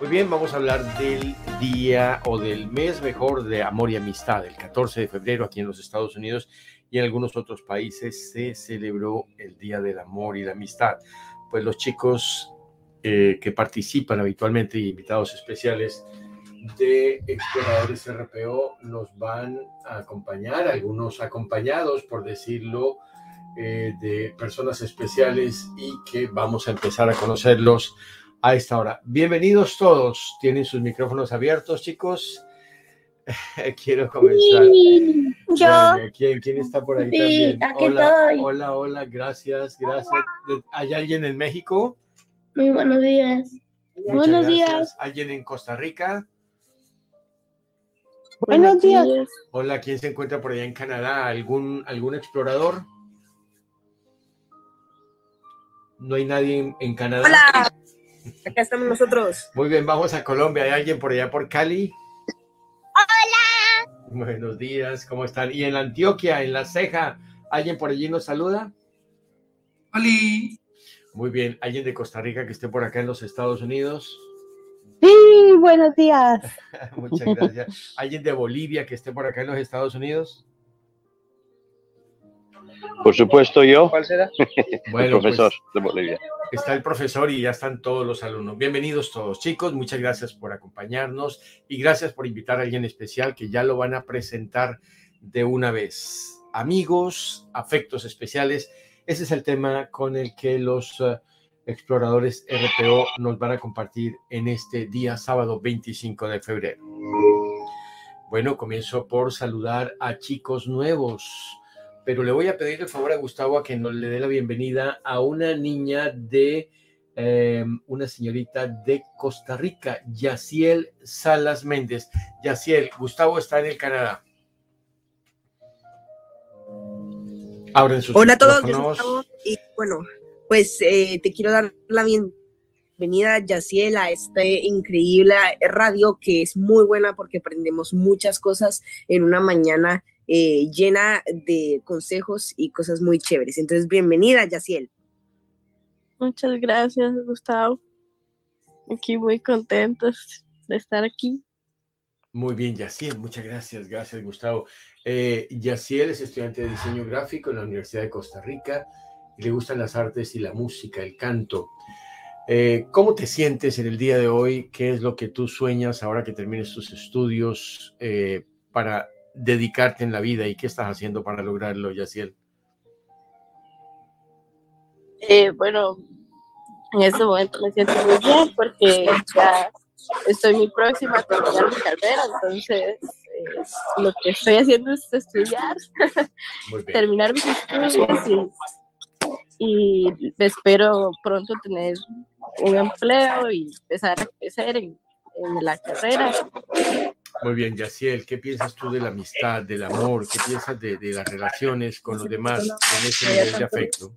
Muy bien, vamos a hablar del día o del mes mejor de amor y amistad. El 14 de febrero aquí en los Estados Unidos y en algunos otros países se celebró el Día del Amor y la Amistad. Pues los chicos eh, que participan habitualmente y invitados especiales de exploradores RPO nos van a acompañar, algunos acompañados, por decirlo, eh, de personas especiales y que vamos a empezar a conocerlos a esta hora. Bienvenidos todos. Tienen sus micrófonos abiertos, chicos. Quiero comenzar. yo. ¿quién, ¿quién, está por ahí sí, también? Aquí hola, estoy. hola, hola, gracias, gracias. ¿Hay alguien en México? Muy buenos días. Muchas Buenos gracias. días. ¿Alguien en Costa Rica? Buenos días. Hola, ¿quién se encuentra por allá en Canadá? ¿Algún, algún explorador? ¿No hay nadie en, en Canadá? Hola, acá estamos nosotros. Muy bien, vamos a Colombia. ¿Hay alguien por allá por Cali? Hola. Buenos días, ¿cómo están? Y en la Antioquia, en La Ceja, ¿alguien por allí nos saluda? Oli. Muy bien, ¿alguien de Costa Rica que esté por acá en los Estados Unidos? Sí, buenos días. Muchas gracias. ¿Alguien de Bolivia que esté por acá en los Estados Unidos? Por supuesto, yo, ¿Cuál será? Bueno, el profesor pues, de Bolivia. está el profesor y ya están todos los alumnos. Bienvenidos todos, chicos. Muchas gracias por acompañarnos y gracias por invitar a alguien especial que ya lo van a presentar de una vez. Amigos, afectos especiales. Ese es el tema con el que los uh, exploradores RPO nos van a compartir en este día sábado 25 de febrero. Bueno, comienzo por saludar a chicos nuevos pero le voy a pedir el favor a Gustavo a que nos le dé la bienvenida a una niña de eh, una señorita de Costa Rica, Yaciel Salas Méndez. Yaciel, Gustavo está en el Canadá. Abren sus Hola a todos. Gustavo, Y bueno, pues eh, te quiero dar la bienvenida, Yaciel, a este increíble radio que es muy buena porque aprendemos muchas cosas en una mañana eh, llena de consejos y cosas muy chéveres. Entonces, bienvenida, Yaciel. Muchas gracias, Gustavo. Aquí muy contentos de estar aquí. Muy bien, Yaciel, muchas gracias, gracias Gustavo. Eh, Yaciel es estudiante de diseño gráfico en la Universidad de Costa Rica y le gustan las artes y la música, el canto. Eh, ¿Cómo te sientes en el día de hoy? ¿Qué es lo que tú sueñas ahora que termines tus estudios eh, para dedicarte en la vida y qué estás haciendo para lograrlo, Yaciel? Eh, bueno, en este momento me siento muy bien porque ya estoy muy próxima a terminar mi carrera, entonces eh, lo que estoy haciendo es estudiar, terminar mis estudios y, y espero pronto tener un empleo y empezar a crecer en, en la carrera. Muy bien, Yaciel, ¿qué piensas tú de la amistad, del amor? ¿Qué piensas de, de las relaciones con los demás en ese nivel de afecto?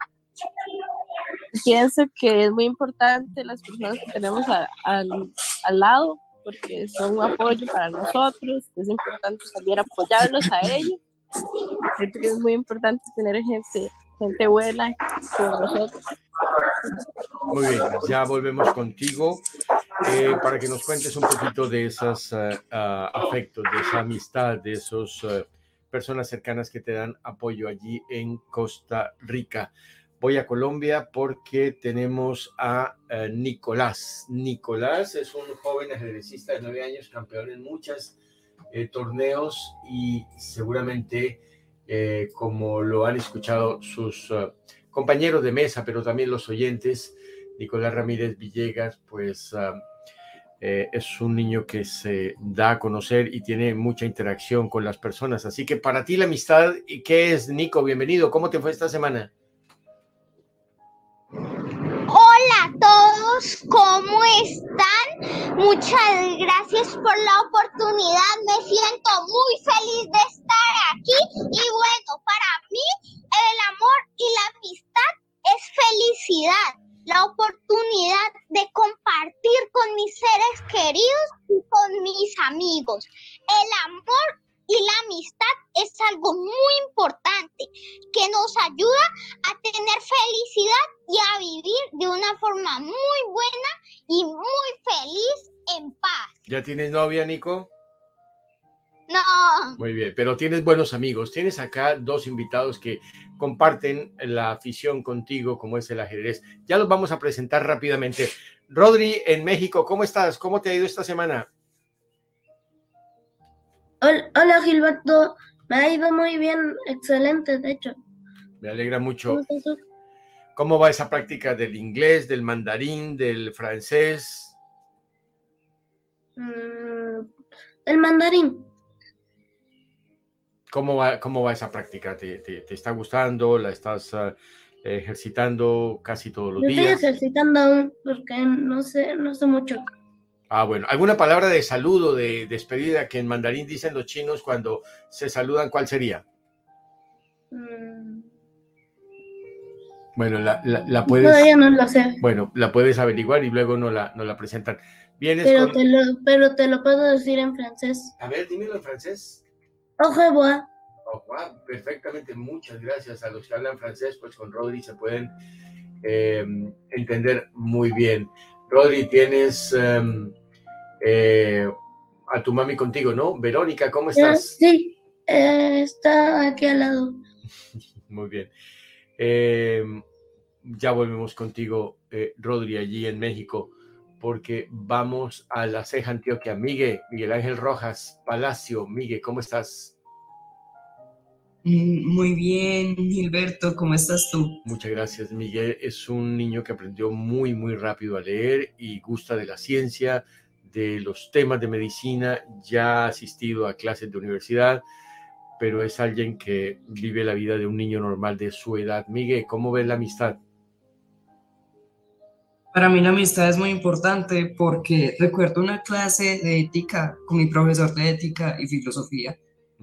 pienso que es muy importante las personas que tenemos a- al- al lado, porque son un apoyo para nosotros, es importante también apoyarlos a ellos. Siento que es muy importante tener gente, gente buena con nosotros. Muy bien, ya volvemos contigo eh, para que nos cuentes un poquito de esos ah, ah, afectos, de esa amistad, de esos ah, personas cercanas que te dan apoyo allí en Costa Rica. Voy a Colombia porque tenemos a eh, Nicolás. Nicolás es un joven ajedrecista de nueve años, campeón en muchos torneos y seguramente, eh, como lo han escuchado sus ah, compañeros de mesa, pero también los oyentes, Nicolás Ramírez Villegas, pues eh, es un niño que se da a conocer y tiene mucha interacción con las personas. Así que para ti la amistad, ¿y ¿qué es, Nico? Bienvenido. ¿Cómo te fue esta semana? ¿Cómo Muchas gracias por la oportunidad. Me siento muy feliz de estar aquí. Y bueno, para mí el amor y la amistad es felicidad, la oportunidad de compartir con mis seres queridos y con mis amigos. El amor y la amistad es algo muy importante que nos ayuda a tener felicidad y a vivir de una forma muy buena y muy feliz en paz. ¿Ya tienes novia, Nico? No. Muy bien, pero tienes buenos amigos. Tienes acá dos invitados que comparten la afición contigo, como es el ajedrez. Ya los vamos a presentar rápidamente. Rodri, en México, ¿cómo estás? ¿Cómo te ha ido esta semana? Hola, Gilberto, me ha ido muy bien, excelente, de hecho. Me alegra mucho. ¿Cómo va esa práctica del inglés, del mandarín, del francés? Mm, el mandarín. ¿Cómo va, cómo va esa práctica? ¿Te, está gustando? ¿La estás ah, ejercitando casi todos los días? Estoy ejercitando aún porque no sé, no sé mucho. Ah, bueno. ¿Alguna palabra de saludo, de despedida que en mandarín dicen los chinos cuando se saludan? ¿Cuál sería? Mm. Bueno, la, la, puedes... Todavía no lo sé. Bueno, la puedes averiguar y luego no la, no la presentan. Vienes pero, te lo, pero te lo puedo decir en francés. A ver, dímelo en francés. Au revoir. Au Perfectamente. Muchas gracias a los que hablan francés, pues con Rodri se pueden eh, entender muy bien. Rodri, tienes... Em, eh, a tu mami contigo, ¿no? Verónica, ¿cómo estás? Sí, eh, está aquí al lado. Muy bien. Eh, ya volvemos contigo, Rodri, allí en México, porque vamos a la ceja Antioquia. Miguel, Miguel Ángel Rojas, Palacio, Miguel, ¿cómo estás? Mm, muy bien, Gilberto, ¿cómo estás tú? Muchas gracias. Miguel es un niño que aprendió muy, muy rápido a leer y gusta de la ciencia, de los temas de medicina, ya ha asistido a clases de universidad, pero es alguien que vive la vida de un niño normal de su edad. Miguel, ¿cómo ves la amistad? Para mí la amistad es muy importante porque recuerdo una clase de ética con mi profesor de ética y filosofía,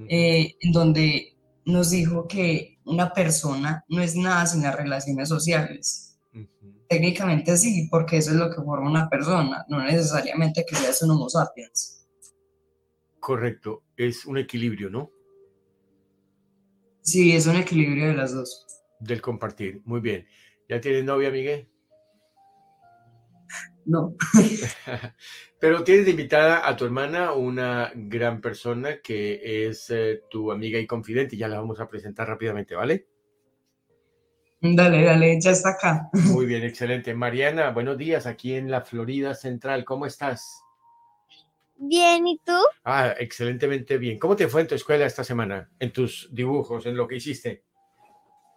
eh, en donde nos dijo que una persona no es nada sin las relaciones sociales Técnicamente sí, porque eso es lo que forma una persona, no necesariamente que seas un Homo sapiens. Correcto, es un equilibrio, ¿no? Sí, es un equilibrio de las dos. Del compartir, muy bien. ¿Ya tienes novia, Miguel? No. Pero tienes invitada a tu hermana, una gran persona que es eh, tu amiga y confidente, y ya la vamos a presentar rápidamente, ¿vale? Dale, dale, ya está acá. Muy bien, excelente. Mariana, buenos días aquí en la Florida Central. ¿Cómo estás? Bien, ¿y tú? Ah, excelentemente bien. ¿Cómo te fue en tu escuela esta semana? En tus dibujos, en lo que hiciste.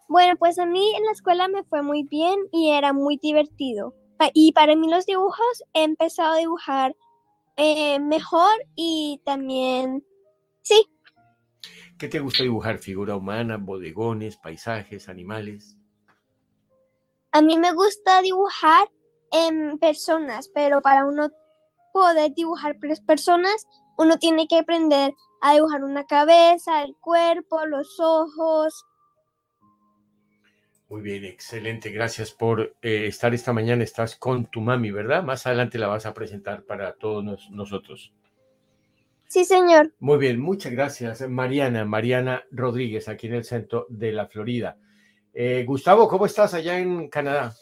Bueno, pues a mí en la escuela me fue muy bien y era muy divertido. Y para mí los dibujos he empezado a dibujar eh, mejor y también, sí. ¿Qué te gusta dibujar? ¿Figura humana, bodegones, paisajes, animales? A mí me gusta dibujar en personas, pero para uno poder dibujar personas, uno tiene que aprender a dibujar una cabeza, el cuerpo, los ojos. Muy bien, excelente. Gracias por eh, estar esta mañana. Estás con tu mami, ¿verdad? Más adelante la vas a presentar para todos nosotros. Sí, señor. Muy bien, muchas gracias. Mariana, Mariana Rodríguez, aquí en el centro de la Florida. Eh, Gustavo, ¿cómo estás allá en Canadá?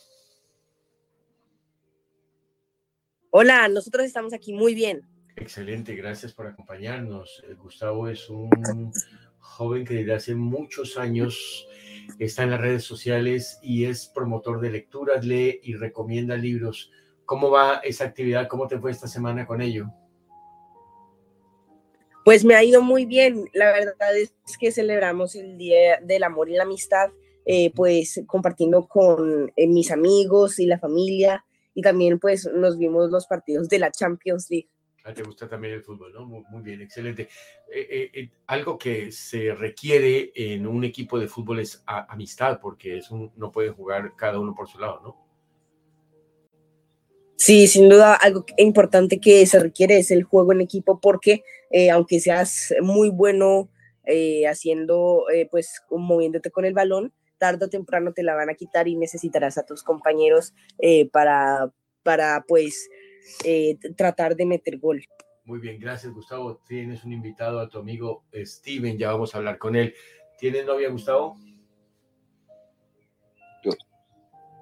Hola, nosotros estamos aquí muy bien. Excelente, gracias por acompañarnos. Eh, Gustavo es un joven que desde hace muchos años está en las redes sociales y es promotor de lecturas, lee y recomienda libros. ¿Cómo va esa actividad? ¿Cómo te fue esta semana con ello? Pues me ha ido muy bien. La verdad es que celebramos el Día del Amor y la Amistad eh, pues compartiendo con eh, mis amigos y la familia y también pues nos vimos los partidos de la Champions League. Ah, te gusta también el fútbol, ¿no? Muy, bien, excelente. Eh, algo que se requiere en un equipo de fútbol es amistad, porque es un, no pueden jugar cada uno por su lado, ¿no? Sí, sin duda, algo importante que se requiere es el juego en equipo porque eh, aunque seas muy bueno haciendo, pues moviéndote con el balón, tarde o temprano te la van a quitar y necesitarás a tus compañeros para, para, pues, tratar de meter gol. Muy bien, gracias Gustavo. Tienes un invitado a tu amigo Steven, ya vamos a hablar con él. ¿Tienes novia, Gustavo?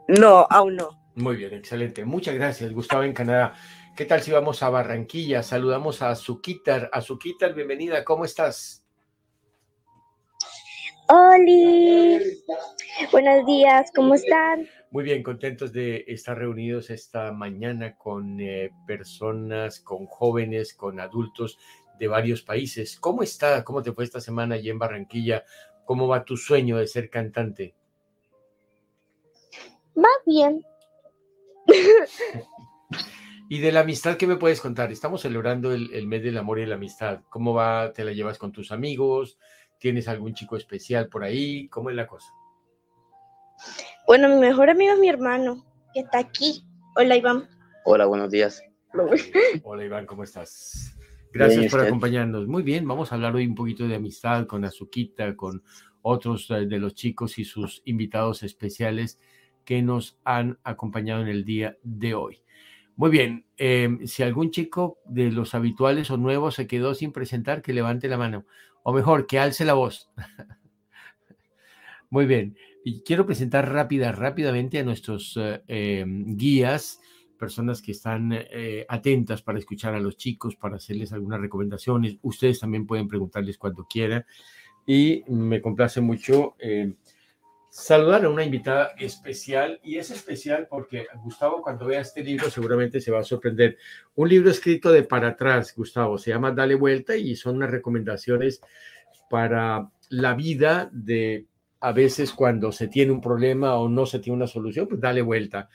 No, aún no. Muy bien, excelente. Muchas gracias, Gustavo en Canadá. ¿Qué tal si vamos a Barranquilla? Saludamos a Azuquitar. Azuquitar, bienvenida, ¿cómo estás? Hola, buenos días, ¿cómo están? Muy bien, contentos de estar reunidos esta mañana con eh, personas, con jóvenes, con adultos de varios países. ¿Cómo está? ¿Cómo te fue esta semana allí en Barranquilla? ¿Cómo va tu sueño de ser cantante? Va bien. Y de la amistad, ¿qué me puedes contar? Estamos celebrando el, mes del amor y la amistad. ¿Cómo va? ¿Te la llevas con tus amigos? ¿Tienes algún chico especial por ahí? ¿Cómo es la cosa? Bueno, mi mejor amigo es mi hermano, que está aquí. Hola, Iván. Hola, buenos días. Hola, Iván, ¿cómo estás? Gracias por acompañarnos. Muy bien, vamos a hablar hoy un poquito de amistad con Azuquita, con otros eh, de los chicos y sus invitados especiales que nos han acompañado en el día de hoy. Muy bien, em, si algún chico de los habituales o nuevos se quedó sin presentar, que levante la mano, o mejor, que alce la voz. Muy bien, y quiero presentar rápida, rápidamente a nuestros eh, em, guías, personas que están eh, atentas para escuchar a los chicos, para hacerles algunas recomendaciones. Ustedes también pueden preguntarles cuando quieran. Y me complace mucho em, saludar a una invitada especial y es especial porque Gustavo cuando vea este libro seguramente se va a sorprender. Un libro escrito de para atrás, Gustavo, se llama Dale vuelta y son unas recomendaciones para la vida de a veces cuando se tiene un problema o no se tiene una solución, pues dale vuelta.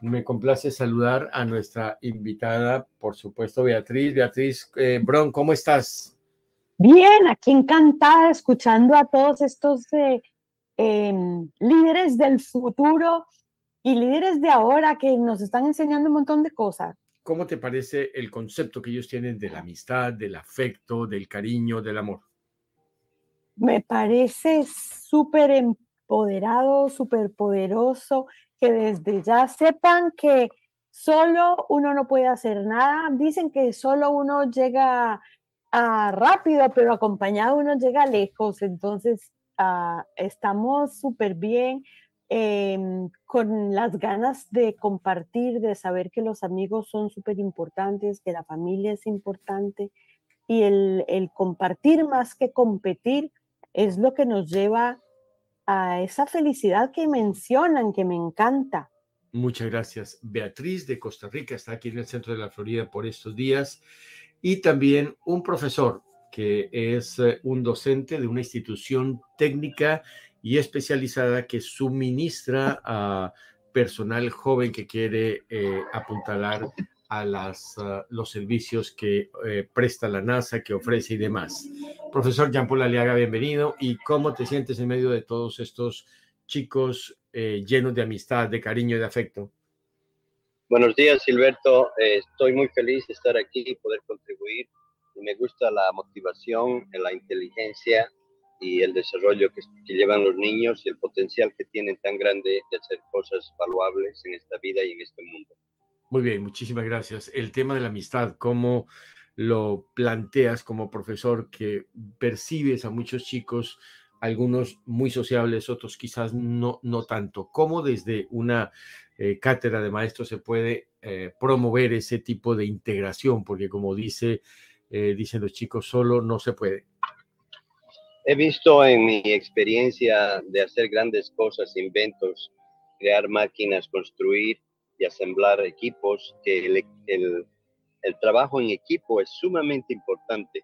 Me complace saludar a nuestra invitada, por supuesto, Beatriz. Beatriz eh, Bron, ¿cómo estás? Bien, aquí encantada escuchando a todos estos eh, Em, líderes del futuro y líderes de ahora que nos están enseñando un montón de cosas. ¿Cómo te parece el concepto que ellos tienen de la amistad, del afecto, del cariño, del amor? Me parece súper empoderado, súper poderoso, que desde ya sepan que solo uno no puede hacer nada. Dicen que solo uno llega a rápido, pero acompañado uno llega lejos. Entonces, Ah, estamos súper bien em, con las ganas de compartir, de saber que los amigos son súper importantes, que la familia es importante y el, el compartir más que competir es lo que nos lleva a esa felicidad que mencionan, que me encanta. Muchas gracias. Beatriz de Costa Rica está aquí en el centro de la Florida por estos días y también un profesor que es eh, un docente de una institución técnica y especializada que suministra a personal joven que quiere eh, apuntalar a las, ah, los servicios que eh, presta la NASA, que ofrece y demás. Profesor Jean Paul Aliaga, bienvenido. ¿Y cómo te sientes en medio de todos estos chicos llenos de amistad, de cariño y de afecto? Buenos días, Silberto. estoy muy feliz de estar aquí y poder contribuir me gusta la motivación, la inteligencia y el desarrollo que, llevan los niños y el potencial que tienen tan grande de hacer cosas valuables en esta vida y en este mundo. Muy bien, muchísimas gracias. El tema de la amistad, ¿cómo lo planteas como profesor que percibes a muchos chicos, algunos muy sociables, otros quizás no, no tanto? ¿Cómo desde una eh, cátedra de maestros se puede eh, promover ese tipo de integración? Porque como dice eh, los chicos, solo no se puede. He visto en mi experiencia de hacer grandes cosas, inventos, crear máquinas, construir y asemblar equipos, que el, el trabajo en equipo es sumamente importante.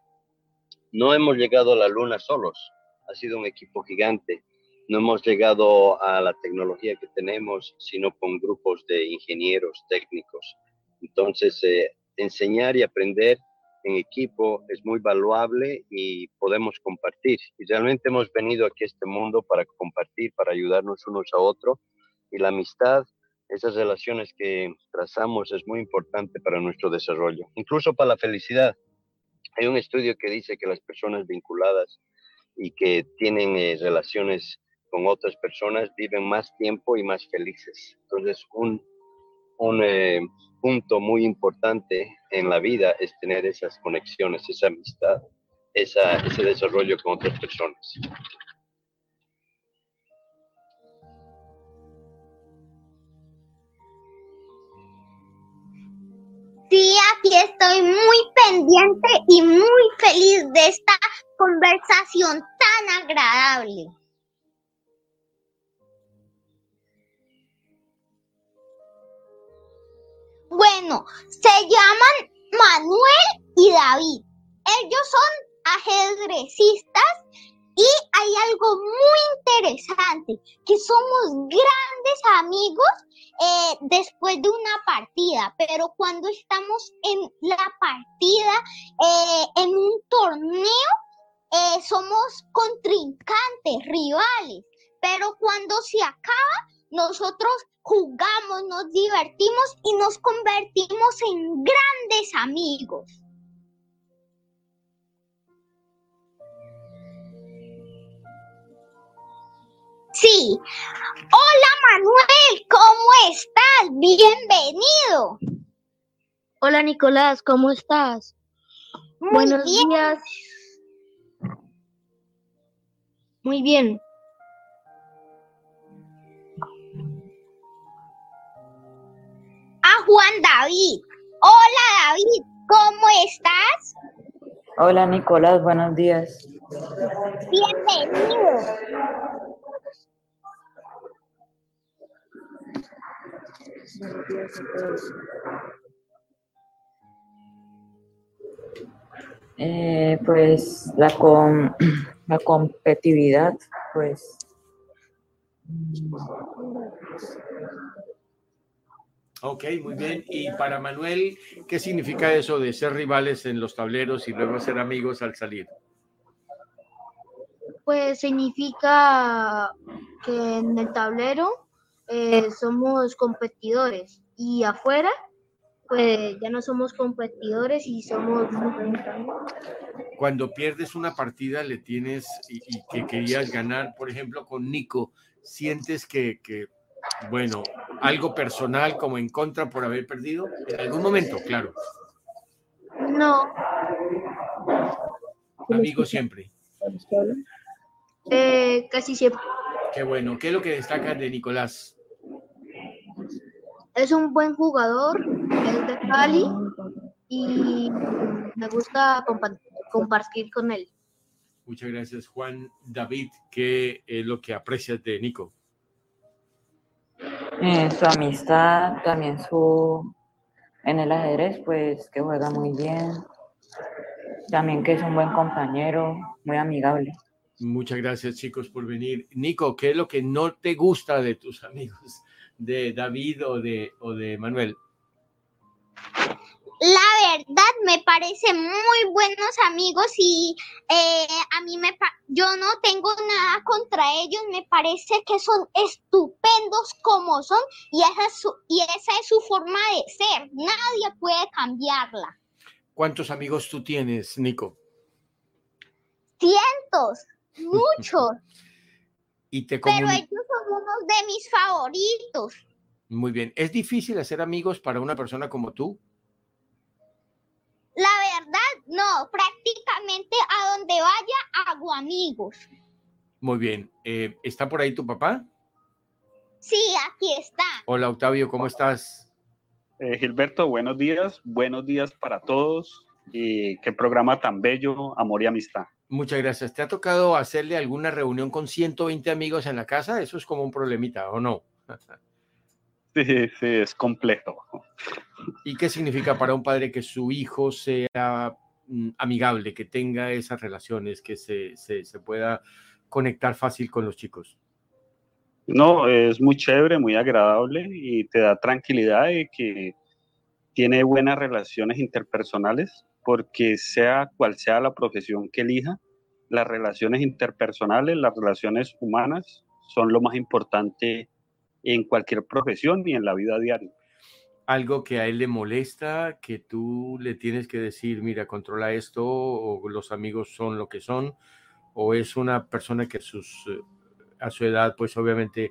No hemos llegado a la luna solos, ha sido un equipo gigante. No hemos llegado a la tecnología que tenemos, sino con grupos de ingenieros técnicos. Entonces, eh, enseñar y aprender en equipo es muy valuable y podemos compartir. Y realmente hemos venido aquí a este mundo para compartir, para ayudarnos unos a otros. Y la amistad esas relaciones que trazamos es muy importante para nuestro desarrollo, incluso para la felicidad. Hay un estudio que dice que las personas vinculadas y que tienen eh, relaciones con otras personas viven más tiempo y más felices. Entonces, un, un eh, punto muy importante en la vida es tener esas conexiones, esa amistad, ese desarrollo con otras personas. Sí, aquí estoy muy pendiente y muy feliz de esta conversación tan agradable. Bueno, se llaman Manuel y David. Ellos son ajedrecistas y hay algo muy interesante, que somos grandes amigos eh, después de una partida, pero cuando estamos en la partida, eh, en un torneo, eh, somos contrincantes, rivales, pero cuando se acaba, nosotros jugamos, nos divertimos y nos convertimos en grandes amigos. Sí. Hola Manuel, ¿cómo estás? Bienvenido. Hola Nicolás, ¿cómo estás? Buenos días. Muy bien. Juan David. Hola David, ¿cómo estás? Hola Nicolás, buenos días. Bienvenido. Buenos días a todos. Eh, pues la, com la competitividad, pues... Ok, muy bien. Y para Manuel, ¿qué significa eso de ser rivales en los tableros y luego ser amigos al salir? Pues significa que en el tablero eh, somos competidores y afuera pues ya no somos competidores y somos Cuando pierdes una partida le tienes y, y que querías ganar, por ejemplo, con Nico, sientes que, que, bueno, algo personal como en contra por haber perdido, en algún momento, claro. No, Amigos siempre. eh, casi siempre. Qué bueno. ¿Qué es lo que destacas de Nicolás? Es un buen jugador, es de Cali y me gusta compa- compartir con él. Muchas gracias, Juan David. ¿Qué es lo que aprecias de Nico? Eh, su amistad, también su... En el ajedrez, pues que juega muy bien. También que es un buen compañero, muy amigable. Muchas gracias, chicos, por venir. Nico, ¿qué es lo que no te gusta de tus amigos, de David o de, o de Manuel? La verdad me parece muy buenos amigos y eh, a mí me yo no tengo nada contra ellos, me parece que son estupendos como son y esa es su, y esa es su forma de ser, nadie puede cambiarla. ¿Cuántos amigos tú tienes, Nico? Cientos, muchos, Y te pero ellos son unos de mis favoritos. Muy bien. ¿Es difícil hacer amigos para una persona como tú? La verdad, no, prácticamente a donde vaya hago amigos. Muy bien. Eh, ¿Está por ahí tu papá? Sí, aquí está. Hola, Octavio, ¿cómo estás? Eh, Gilberto, buenos días, buenos días para todos y qué programa tan bello, amor y amistad. Muchas gracias. ¿Te ha tocado hacerle alguna reunión con 120 amigos en la casa? Eso es como un problemita, ¿o no? Sí, sí, es completo. ¿Y qué significa para un padre que su hijo sea mm, amigable, que tenga esas relaciones, que se, se, se pueda conectar fácil con los chicos? No, es muy chévere, muy agradable y te da tranquilidad de que tiene buenas relaciones interpersonales, porque sea cual sea la profesión que elija, las relaciones interpersonales, las relaciones humanas son lo más importante en cualquier profesión y en la vida diaria. Algo que a él le molesta, que tú le tienes que decir, mira, controla esto, o los amigos son lo que son, o es una persona que sus, eh, a su edad, pues obviamente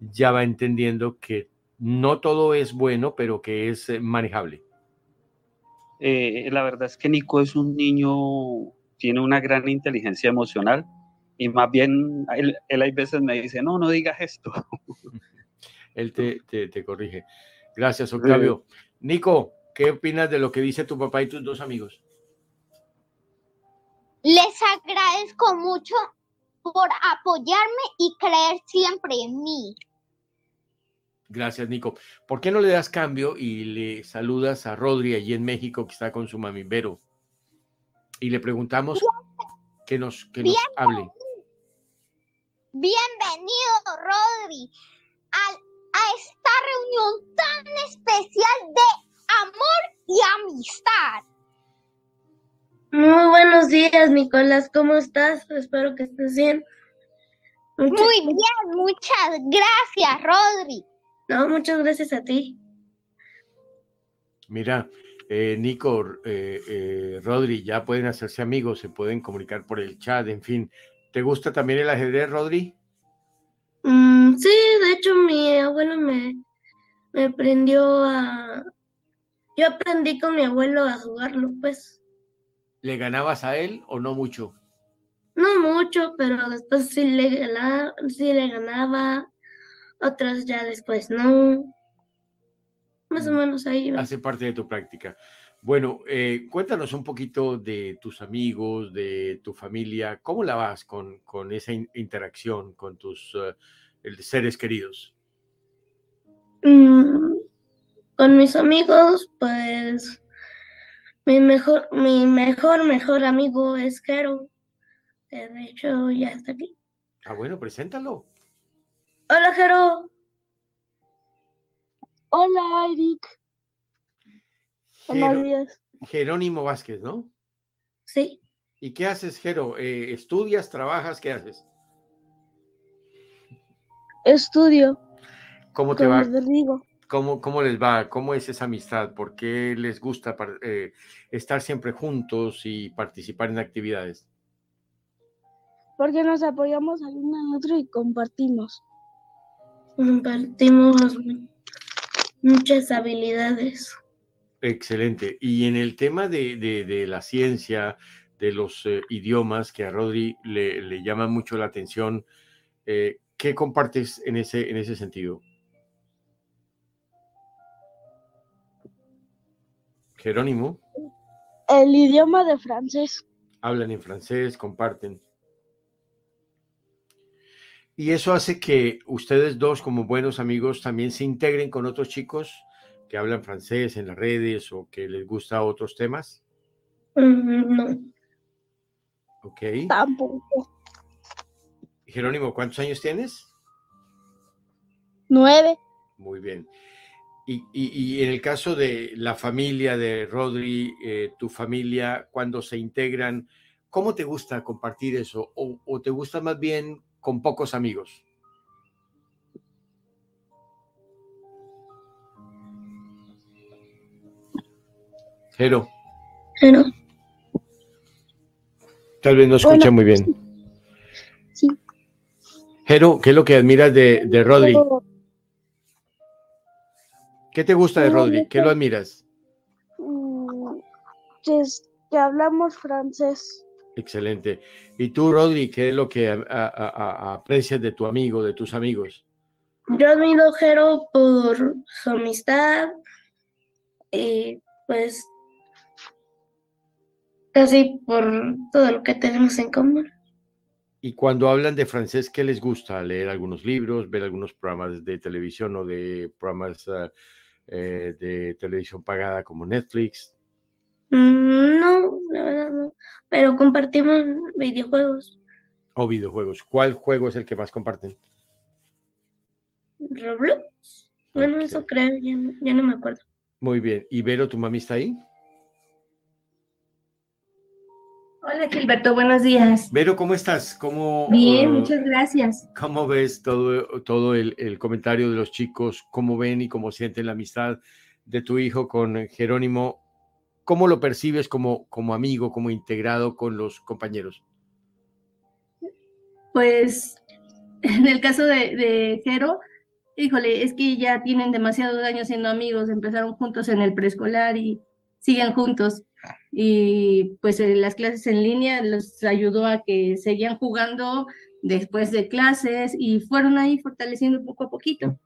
ya va entendiendo que no todo es bueno, pero que es eh, manejable. Eh, la verdad es que Nico es un niño, tiene una gran inteligencia emocional y más bien él, él hay veces me dice, no, no digas esto. él te, te, te, corrige. Gracias, Octavio. Nico, ¿qué opinas de lo que dice tu papá y tus dos amigos? Les agradezco mucho por apoyarme y creer siempre en mí. Gracias, Nico. ¿Por qué no le das cambio y le saludas a Rodri allí en México que está con su mami Vero? Y le preguntamos que nos, que nos hable. Bienvenido, Rodri, a, a esta reunión tan especial de amor y amistad. Muy buenos días, Nicolás. ¿Cómo estás? Espero que estés bien. Muchas Muy bien, muchas gracias, Rodri. No, muchas gracias a ti. Mira, eh, Nico, eh, eh, Rodri, ya pueden hacerse amigos, se pueden comunicar por el chat, en fin. ¿Te gusta también el ajedrez, Rodri? Mm, sí, de hecho mi abuelo me, me aprendió a... Yo aprendí con mi abuelo a jugarlo, pues. ¿Le ganabas a él o no mucho? No mucho, pero después sí le ganaba, sí le ganaba otras ya después no. Más o Mm. menos ahí. va. Hace parte de tu práctica. Bueno, eh, cuéntanos un poquito de tus amigos, de tu familia. ¿Cómo la vas con, con esa in- interacción con tus el- seres queridos? Mm, con mis amigos, pues mi mejor, mi mejor, mejor amigo es Jero. que De hecho, ya está aquí. Ah, bueno, preséntalo. Hola, Jero. Hola, Eric. Jerónimo Vázquez, ¿no? Sí. ¿Y qué haces, Jero? Eh, ¿Estudias, trabajas? ¿Qué haces? Estudio ¿Cómo te va? ¿Cómo, ¿Cómo les va? ¿Cómo es esa amistad? ¿Por qué les gusta eh, estar siempre juntos y participar en actividades? Porque nos apoyamos al uno al otro y compartimos. Compartimos mu- muchas habilidades. Excelente. Y en el tema de, de- de la ciencia, de los eh, idiomas que a Rodri le, le llama mucho la atención, eh, ¿qué compartes en ese, en ese sentido? Jerónimo, El idioma de francés. hablan en francés, comparten. Y eso hace que ustedes dos, como buenos amigos, también se integren con otros chicos que hablan francés en las redes o que les gusta otros temas. No, Ok. Tampoco. Jerónimo, ¿cuántos años tienes? Nueve. Muy bien. Y, y- y en el caso de la familia de Rodri, eh, tu familia, cuando se integran, ¿cómo te gusta compartir eso? ¿O, o te gusta más bien con pocos amigos? Jero, Jero. tal vez no escucha Hola. muy bien. Sí. Jero, ¿qué es lo que admiras de, de Rodri? ¿Qué te gusta de Rodri? ¿Qué lo admiras? Mm, es- que hablamos francés. Excelente. ¿Y tú, Rodri, qué es lo que a- a- a- a- aprecias de tu amigo, de tus amigos? Yo admiro a Jero por su amistad y pues casi por todo lo que tenemos en común. Y cuando hablan de francés, ¿qué les gusta? ¿Leer algunos libros, ver algunos programas de televisión o de programas ah, eh, de televisión pagada como Netflix? Mm, No, la verdad no. Pero compartimos videojuegos. O videojuegos. ¿Cuál juego es el que más comparten? Roblox. Bueno, eso creo, ya, no- ya no me acuerdo. Muy bien. ¿Y Vero, tu mami está ahí? Hola, Gilberto, buenos días. Vero, ¿cómo estás? ¿Cómo, Bien, uh, muchas gracias. ¿Cómo ves todo, todo el, el comentario de los chicos? ¿Cómo ven y cómo sienten la amistad de tu hijo con Jerónimo? ¿Cómo lo percibes como, como amigo, como integrado con los compañeros? Pues en el caso de, de Jero, híjole, es que ya tienen demasiados años siendo amigos, empezaron juntos en el preescolar y siguen juntos. Y pues las clases en línea los ayudó a que seguían jugando después de clases y fueron ahí fortaleciendo poco a poquito.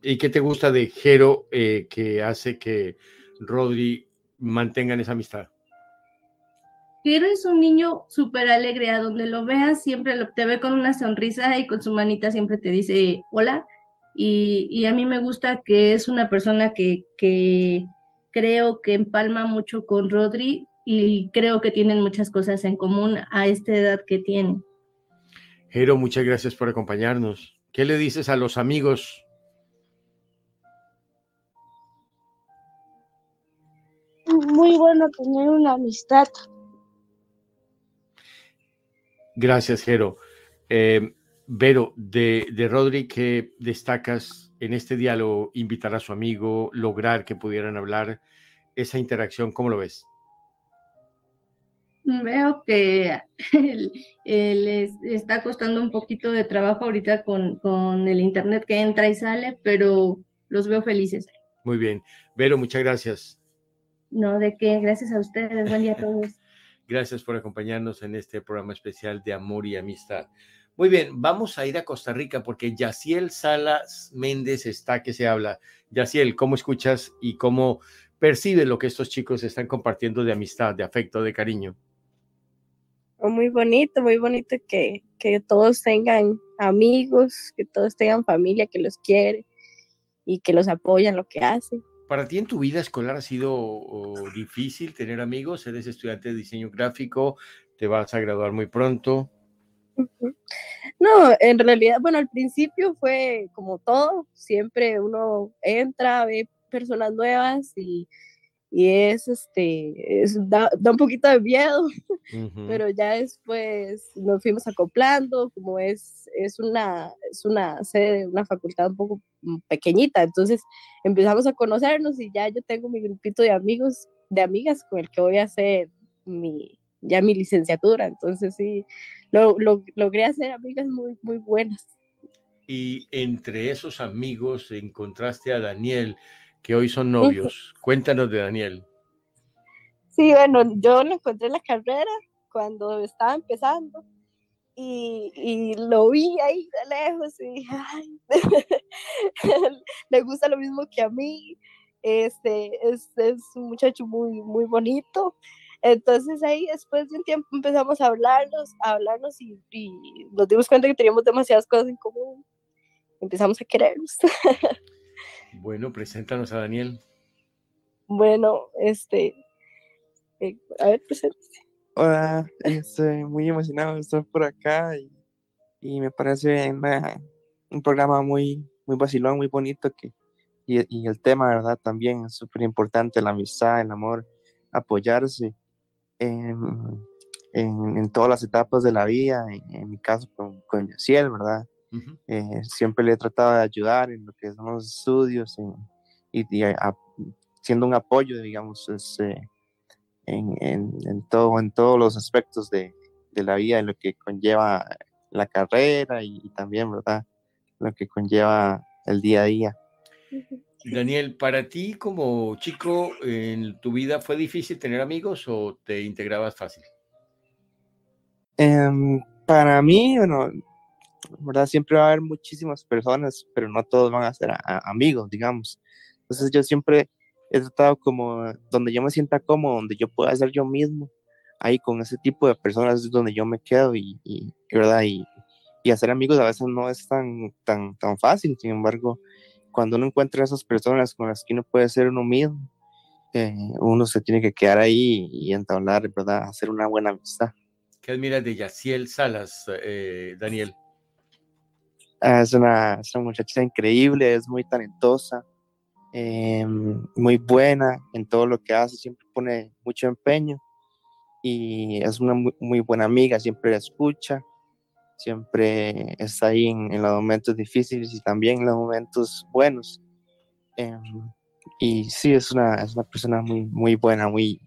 ¿Y qué te gusta de Jero eh, que hace que Rodri mantengan esa amistad? Jero es un niño súper alegre, a donde lo veas siempre lo, te ve con una sonrisa y con su manita siempre te dice hola. Y, y a mí me gusta que es una persona que, que creo que empalma mucho con Rodri y creo que tienen muchas cosas en común a esta edad que tienen. Jero, muchas gracias por acompañarnos. ¿Qué le dices a los amigos? Muy bueno tener una amistad. Gracias, Jero. Eh, Vero, de, de Rodri, ¿qué destacas en este diálogo? Invitar a su amigo, lograr que pudieran hablar, esa interacción, ¿cómo lo ves? Veo que les está costando un poquito de trabajo ahorita con, con el internet que entra y sale, pero los veo felices. Muy bien. Vero, muchas gracias. No, de qué, gracias a ustedes, buen día a todos. Gracias por acompañarnos en este programa especial de amor y amistad. Muy bien, vamos a ir a Costa Rica porque Yaciel Salas Méndez está que se habla. Yaciel, ¿cómo escuchas y cómo percibes lo que estos chicos están compartiendo de amistad, de afecto, de cariño? Oh, Muy bonito, muy bonito que, que todos tengan amigos, que todos tengan familia que los quiere y que los apoya en lo que hacen. ¿Para ti en tu vida escolar ha sido difícil tener amigos? Eres estudiante de diseño gráfico, te vas a graduar muy pronto. No, en realidad, bueno, al principio fue como todo, siempre uno entra, ve personas nuevas y, y es, este, es, da, da un poquito de miedo, pero ya después nos fuimos acoplando, como es, es una, es una sede, de una facultad un poco mm, pequeñita, entonces empezamos a conocernos y ya yo tengo mi grupito de amigos, de amigas con el que voy a hacer mi, ya mi licenciatura, entonces sí, lo, lo- logré hacer amigas muy, muy buenas. Y entre esos amigos encontraste a Daniel, que hoy son novios. Cuéntanos de Daniel. Sí, bueno, yo lo encontré en la carrera cuando estaba empezando y, y lo vi ahí de lejos y dije, "Ay, le gusta lo mismo que a mí. Este es, es un muchacho muy, muy bonito. Entonces ahí después de un tiempo empezamos a hablarnos, a hablarnos y, y nos dimos cuenta que teníamos demasiadas cosas en común. Empezamos a querernos. Bueno, preséntanos a Daniel. bueno, este, eh, a ver, preséntese. Hola, estoy muy emocionado de estar por acá y, y me parece una- un programa muy, muy vacilón, muy bonito que, y, y el tema, ¿verdad? También es súper importante, la amistad, el amor, apoyarse en, en, en todas las etapas de la vida, en, en mi caso con, con Yaciel, ¿verdad? Eh, siempre le he tratado de ayudar en lo que son los estudios en- y, y a- a- siendo un apoyo, digamos, es, eh, en, en, en todo, en todos los aspectos de, de la vida, en lo que conlleva la carrera y, y también, ¿verdad? Lo que conlleva el día a día. Daniel, para ti como chico en tu vida fue difícil tener amigos o te integrabas fácil? Em, para mí, bueno, ¿verdad? Siempre va a haber muchísimas personas, pero no todos van a ser a- a- amigos, digamos. Entonces yo siempre he tratado como donde yo me sienta cómodo, donde yo pueda ser yo mismo, ahí con ese tipo de personas es donde yo me quedo y- y, ¿verdad? Y, y hacer amigos a veces no es tan, tan, tan fácil, sin embargo, cuando uno encuentra esas personas con las que uno puede ser uno mismo, eh, uno se tiene que quedar ahí y entablar, ¿verdad? Hacer una buena amistad. ¿Qué admiras de Yaciel Salas, eh, Daniel? Ah, Es una, es una muchacha increíble, es muy talentosa, eh, muy buena en todo lo que hace, siempre pone mucho empeño y es una muy, muy buena amiga, siempre escucha, siempre está ahí en, en, los momentos difíciles y también en los momentos buenos. Eh, y sí, es una, es una persona muy, muy buena, muy,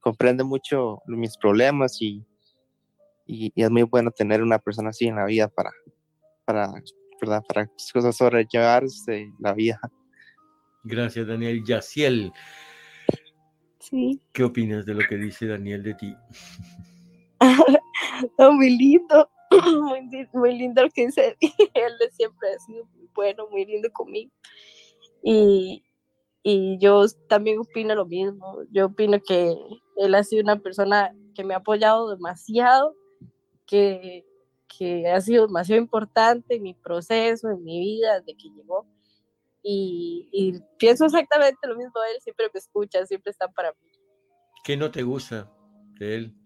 comprende mucho mis problemas y, y, y, es muy bueno tener una persona así en la vida para, para, ¿verdad? para cosas sobrellevarse la vida. Gracias, Daniel. Yaciel. Sí. ¿Qué opinas de lo que dice Daniel de ti? no, muy lindo, muy, muy, lindo lo que dice. Él siempre ha sido muy bueno, muy lindo conmigo. Y, y yo también opino lo mismo. Yo opino que él ha sido una persona que me ha apoyado demasiado, que, que ha sido demasiado importante en mi proceso, en mi vida, desde que llegó. Y, y, pienso exactamente lo mismo él, siempre me escucha, siempre está para mí. ¿Qué no te gusta de él?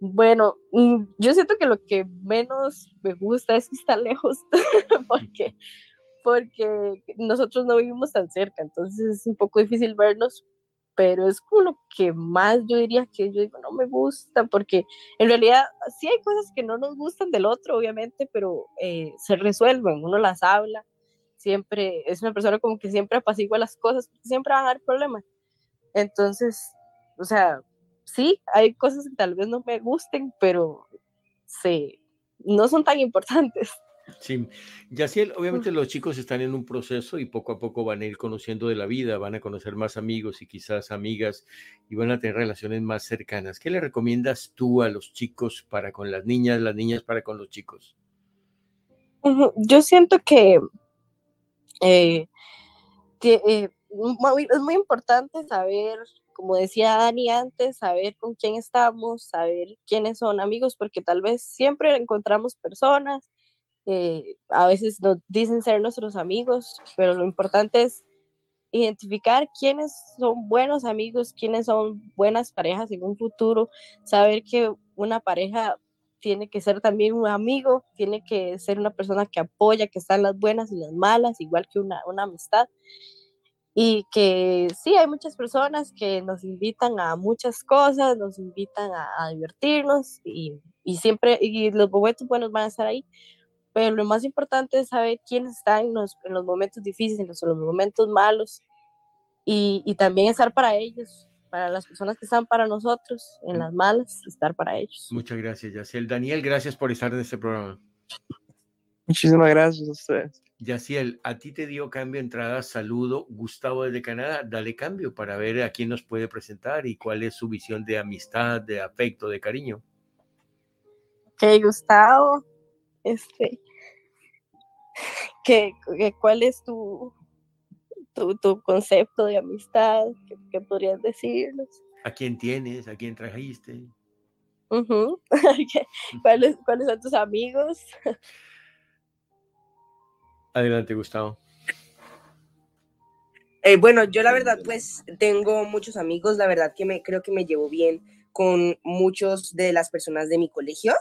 Bueno, mm, yo siento que lo que menos me gusta es que está lejos, porque, porque nosotros no vivimos tan cerca, entonces es un poco difícil vernos, pero es como lo que más yo diría que yo digo no me gusta, porque en realidad sí hay cosas que no nos gustan del otro, obviamente, pero eh, se resuelven, uno las habla, siempre es una persona como que siempre apacigua las cosas, siempre va a dar problemas. Entonces, o sea, sí, hay cosas que tal vez no me gusten, pero sí, no son tan importantes. Sí, Yaciel, obviamente los chicos están en un proceso y poco a poco van a ir conociendo de la vida, van a conocer más amigos y quizás amigas y van a tener relaciones más cercanas. ¿Qué le recomiendas tú a los chicos para con las niñas, las niñas para con los chicos? Yo siento que eh, que, eh, es muy importante saber, como decía Dani antes, saber con quién estamos, saber quiénes son amigos, porque tal vez siempre encontramos personas, eh, a veces nos dicen ser nuestros amigos, pero lo importante es identificar quiénes son buenos amigos, quiénes son buenas parejas en un futuro, saber que una pareja tiene que ser también un amigo, tiene que ser una persona que apoya, que está en las buenas y las malas, igual que una, una amistad. Y que sí, hay muchas personas que nos invitan a muchas cosas, nos invitan a, a divertirnos y, y, siempre, y los momentos buenos van a estar ahí. Pero lo más importante es saber quiénes están en los, en los momentos difíciles, en los, en los momentos malos y, y también estar para ellos, para las personas que están para nosotros, en las malas, estar para ellos. Muchas gracias, Yaciel. Daniel, gracias por estar en este programa. Muchísimas gracias a ustedes. Yaciel, a ti te dio cambio entrada, saludo, Gustavo desde Canadá, dale cambio para ver a quién nos puede presentar y cuál es su visión de amistad, de afecto, de cariño. Ok, Gustavo, este, ¿qué, qué, ¿cuál es tu, tu, tu, concepto de amistad? ¿Qué, qué podrías decirnos? ¿A quién tienes? ¿A quién trajiste? Uh -huh. ¿Cuáles, ¿Cuáles son tus amigos? Adelante, Gustavo. Eh, bueno, yo la verdad, pues tengo muchos amigos, la verdad que me creo que me llevo bien con muchos de las personas de mi colegio.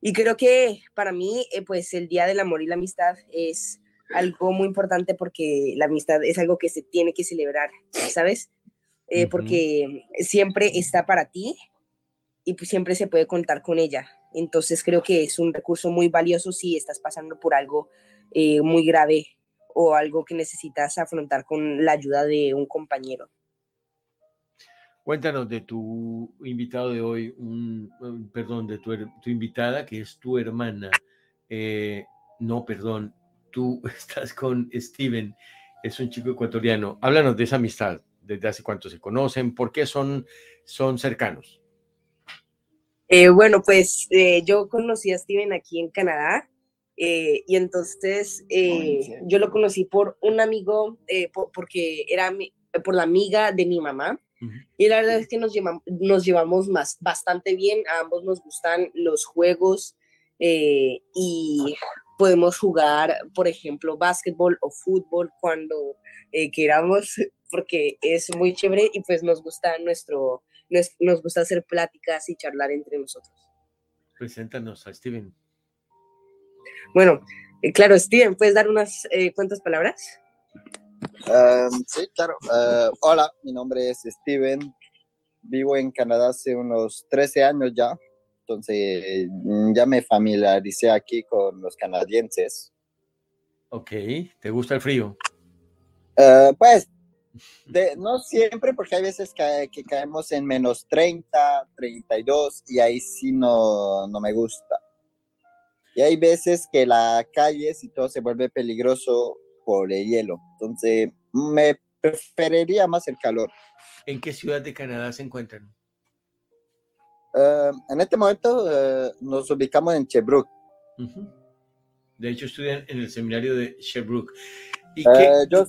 Y creo que para mí, eh, pues el Día del Amor y la Amistad es algo muy importante porque la amistad es algo que se tiene que celebrar, ¿sabes? Eh, uh -huh. Porque siempre está para ti y pues siempre se puede contar con ella. Entonces creo que es un recurso muy valioso si estás pasando por algo eh, muy grave o algo que necesitas afrontar con la ayuda de un compañero. Cuéntanos de tu invitado de hoy, un, perdón, de tu, tu, invitada, que es tu hermana. Eh, no, perdón, tú estás con Steven, es un chico ecuatoriano. Háblanos de esa amistad, desde hace cuánto se conocen, por qué son, son cercanos. Eh, bueno, pues eh, yo conocí a Steven aquí en Canadá eh, y entonces eh, yo lo conocí por un amigo, eh, por, porque era mi, por la amiga de mi mamá. Uh -huh. Y la verdad es que nos, llevamos, nos llevamos más, bastante bien, a ambos nos gustan los juegos y podemos jugar, por ejemplo, básquetbol o fútbol cuando queramos, porque es muy chévere y pues nos gusta nuestro, nos, nos gusta hacer pláticas y charlar entre nosotros. Preséntanos a Steven. Bueno, eh, claro, Steven, ¿puedes dar unas eh, cuantas palabras? Um, sí, claro. Uh, hola, mi nombre es Steven. vivo en Canadá hace unos 13 años ya, entonces mm, ya me familiaricé aquí con los canadienses. Ok, ¿te gusta el frío? Eh, pues de, no siempre, porque hay veces que, que, caemos en menos 30, 32 y ahí sí no, no me gusta. Y hay veces que la calle, si todo se vuelve peligroso por el hielo. Entonces, me preferiría más el calor. ¿En qué ciudad de Canadá se encuentran? Uh, en este momento uh, nos ubicamos en Sherbrooke. Uh -huh. De hecho, estudian en el seminario de Sherbrooke. ¿Y Uh, qué? yo,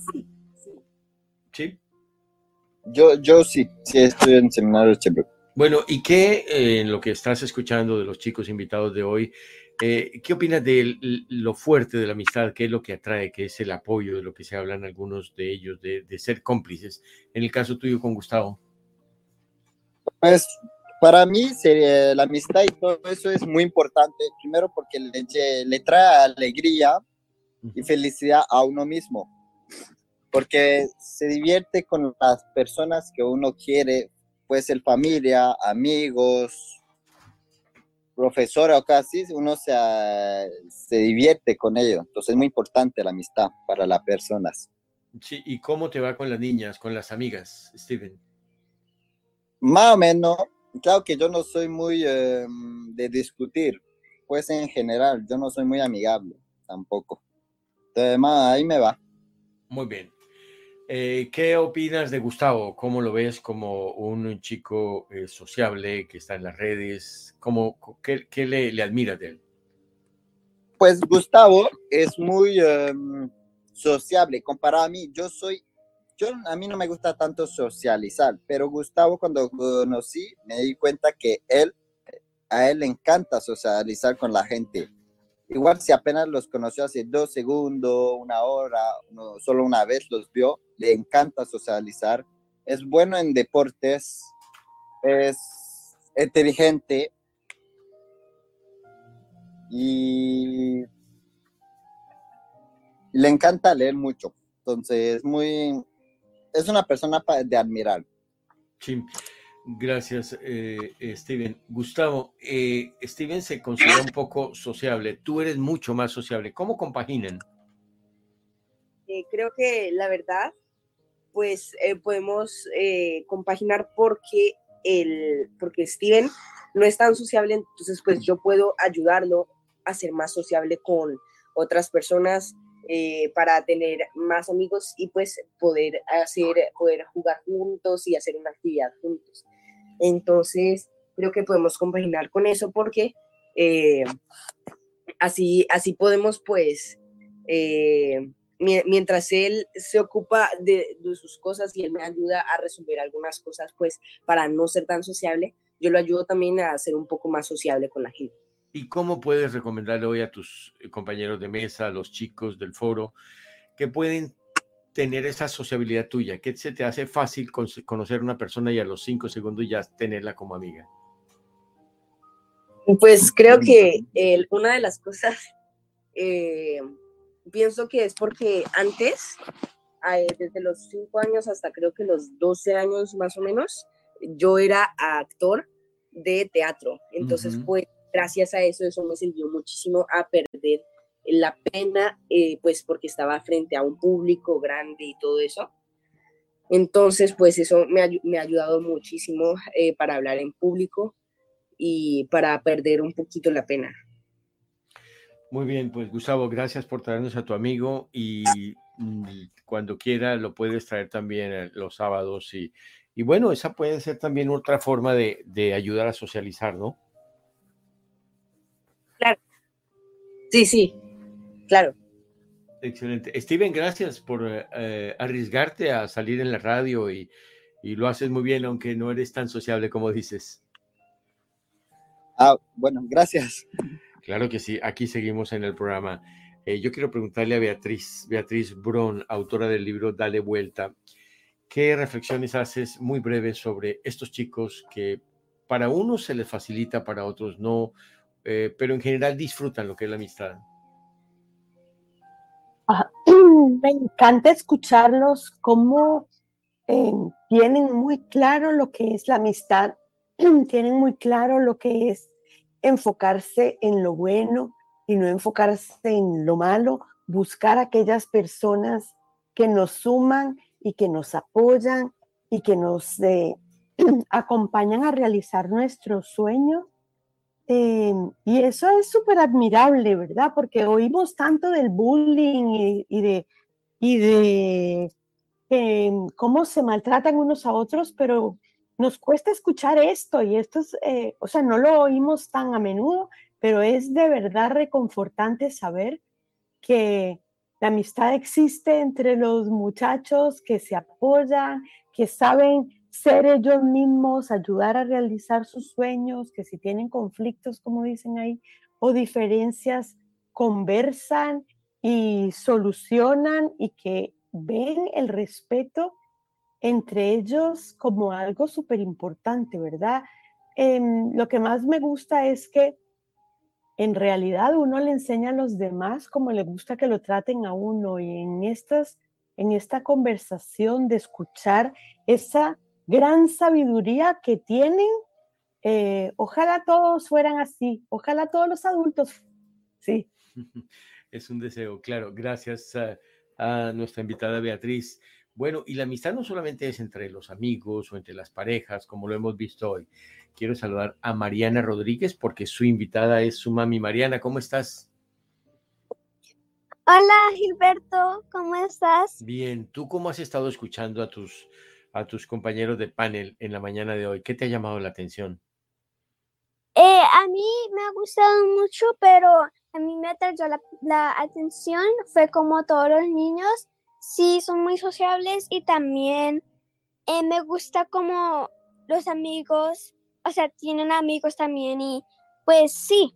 Sí. yo, yo sí, sí estudio en el seminario de Sherbrooke. Bueno, ¿y qué eh, en lo que estás escuchando de los chicos invitados de hoy? Eh, ¿Qué opinas de lo fuerte de la amistad? ¿Qué es lo que atrae? ¿Qué es el apoyo de lo que se hablan algunos de ellos, de, de ser cómplices? En el caso tuyo con Gustavo. Pues para mí sería, la amistad y todo eso es muy importante. Primero porque le, le trae alegría y felicidad a uno mismo. Porque se divierte con las personas que uno quiere, puede ser familia, amigos, profesora o casi, uno se, se divierte con ellos. Entonces es muy importante la amistad para las personas. Sí, ¿y cómo te va con las niñas, con las amigas, Steven? Más o menos, claro que yo no soy muy eh, de discutir, pues en general, yo no soy muy amigable tampoco. Entonces, más, ahí me va. Muy bien. Eh, ¿Qué opinas de Gustavo? ¿Cómo lo ves como un chico eh, sociable que está en las redes? ¿Cómo, ¿Qué, le, le admiras de él? Pues Gustavo es muy eh, sociable comparado a mí. Yo soy, yo a mí no me gusta tanto socializar, pero Gustavo cuando conocí me di cuenta que él, a él le encanta socializar con la gente. Igual si apenas los conoció hace dos segundos, una hora, solo una vez los vio, le encanta socializar. Es bueno en deportes, es inteligente y le encanta leer mucho. Entonces, es muy, es una persona de admirar. Sí, gracias, eh, eh, Steven. Gustavo, eh, Steven se considera un poco sociable. Tú eres mucho más sociable. ¿Cómo compaginan? Eh, creo que la verdad, pues eh, podemos eh, compaginar porque, el, porque Steven no es tan sociable, entonces pues yo puedo ayudarlo a ser más sociable con otras personas eh, para tener más amigos y pues poder hacer, poder jugar juntos y hacer una actividad juntos. Entonces, creo que podemos compaginar con eso porque eh, así, así podemos pues... eh, mie- mientras él se ocupa de, de sus cosas y él me ayuda a resolver algunas cosas, pues para no ser tan sociable, yo lo ayudo también a ser un poco más sociable con la gente. ¿Y cómo puedes recomendarle hoy a tus eh, compañeros de mesa, a los chicos del foro, que pueden tener esa sociabilidad tuya? ¿Qué se te hace fácil con- conocer a una persona y a los cinco segundos ya tenerla como amiga? Pues creo que una de las cosas, eh, pienso que es porque antes, desde los 5 años hasta creo que los 12 años más o menos, yo era actor de teatro. Entonces, Ujú. pues gracias a eso, eso me sirvió muchísimo a perder la pena, eh, pues porque estaba frente a un público grande y todo eso. Entonces, pues eso me, ha ayudado muchísimo eh, para hablar en público y para perder un poquito la pena. Muy bien, pues Gustavo, gracias por traernos a tu amigo y mm, cuando quiera lo puedes traer también eh, los sábados y, y bueno, esa puede ser también otra forma de, de ayudar a socializar, ¿no? Sí, sí, claro. Excelente. Steven, gracias por eh, eh, arriesgarte a salir en la radio y, y lo haces muy bien, aunque no eres tan sociable como dices. Ah, bueno, gracias. Claro que sí, aquí seguimos en el programa. Eh, yo quiero preguntarle a Beatriz, Beatriz Bron, autora del libro Dale Vuelta, ¿qué reflexiones haces muy breves sobre estos chicos que para unos se les facilita, para otros no, eh, pero en general disfrutan lo que es la amistad? Me encanta escucharlos, cómo eh, tienen muy claro lo que es la amistad, tienen muy claro lo que es enfocarse en lo bueno y no enfocarse en lo malo, buscar aquellas personas que nos suman y que nos apoyan y que nos eh, acompañan a realizar nuestros sueños. Eh, y eso es súper admirable, ¿verdad? Porque oímos tanto del bullying y, de, y de eh, cómo se maltratan unos a otros, pero nos cuesta escuchar esto y esto es, o sea, no lo oímos tan a menudo, pero es de verdad reconfortante saber que la amistad existe entre los muchachos que se apoyan, que saben ser ellos mismos, ayudar a realizar sus sueños, que si tienen conflictos, como dicen ahí, o diferencias, conversan y solucionan y que ven el respeto entre ellos como algo súper importante, ¿verdad? Em, lo que más me gusta es que en realidad uno le enseña a los demás como le gusta que lo traten a uno y en estas en esta conversación de escuchar esa gran sabiduría que tienen eh, ojalá todos fueran así ojalá todos los adultos sí es un deseo claro gracias a, a nuestra invitada Beatriz bueno, y la amistad no solamente es entre los amigos o entre las parejas, como lo hemos visto hoy, quiero saludar a Mariana Rodríguez porque su invitada es su mami. Mariana, ¿cómo estás? Hola Gilberto, ¿cómo estás? Bien, ¿tú cómo has estado escuchando a tus, a tus compañeros de panel en la mañana de hoy? ¿Qué te ha llamado la atención? Eh, a mí me ha gustado mucho, pero a mí me atrayó la, la atención, fue como todos los niños, sí, son muy sociables y también eh, me gusta como los amigos o sea, tienen amigos también y pues sí.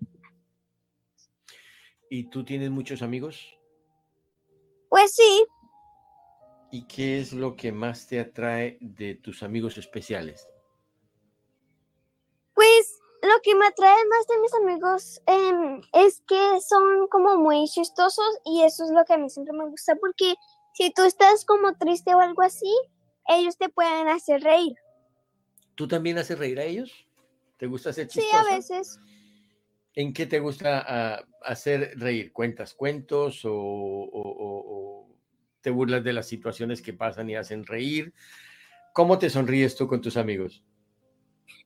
¿Y tú tienes muchos amigos? Pues sí. ¿Y qué es lo que más te atrae de tus amigos especiales? Pues lo que me atrae más de mis amigos em, es que son como muy chistosos y eso es lo que a mí siempre me gusta porque si tú estás como triste o algo así, ellos te pueden hacer reír. ¿Tú también haces reír a ellos? ¿Te gusta hacer chistoso? Sí, a veces. ¿En qué te gusta ah, hacer reír? ¿Cuentas cuentos o, te burlas de las situaciones que pasan y hacen reír? ¿Cómo te sonríes tú con tus amigos?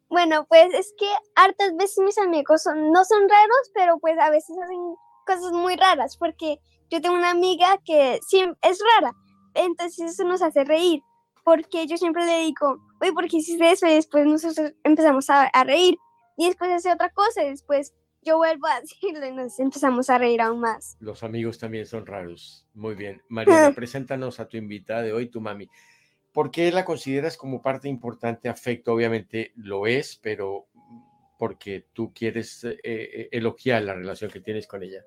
Bueno, pues es que hartas veces mis amigos son, no son raros, pero pues a veces hacen cosas muy raras, porque yo tengo una amiga que es rara, entonces eso nos hace reír porque yo siempre le digo, oye, ¿por qué hiciste eso? Y después nosotros empezamos a, reír y después hace otra cosa y después yo vuelvo a decirlo y nos empezamos a reír aún más. Los amigos también son raros. Muy bien. Mariana, preséntanos a tu invitada de hoy, tu mami. ¿Por qué la consideras como parte importante? Afecto, obviamente lo es, pero porque tú quieres eh, eh, elogiar la relación que tienes con ella.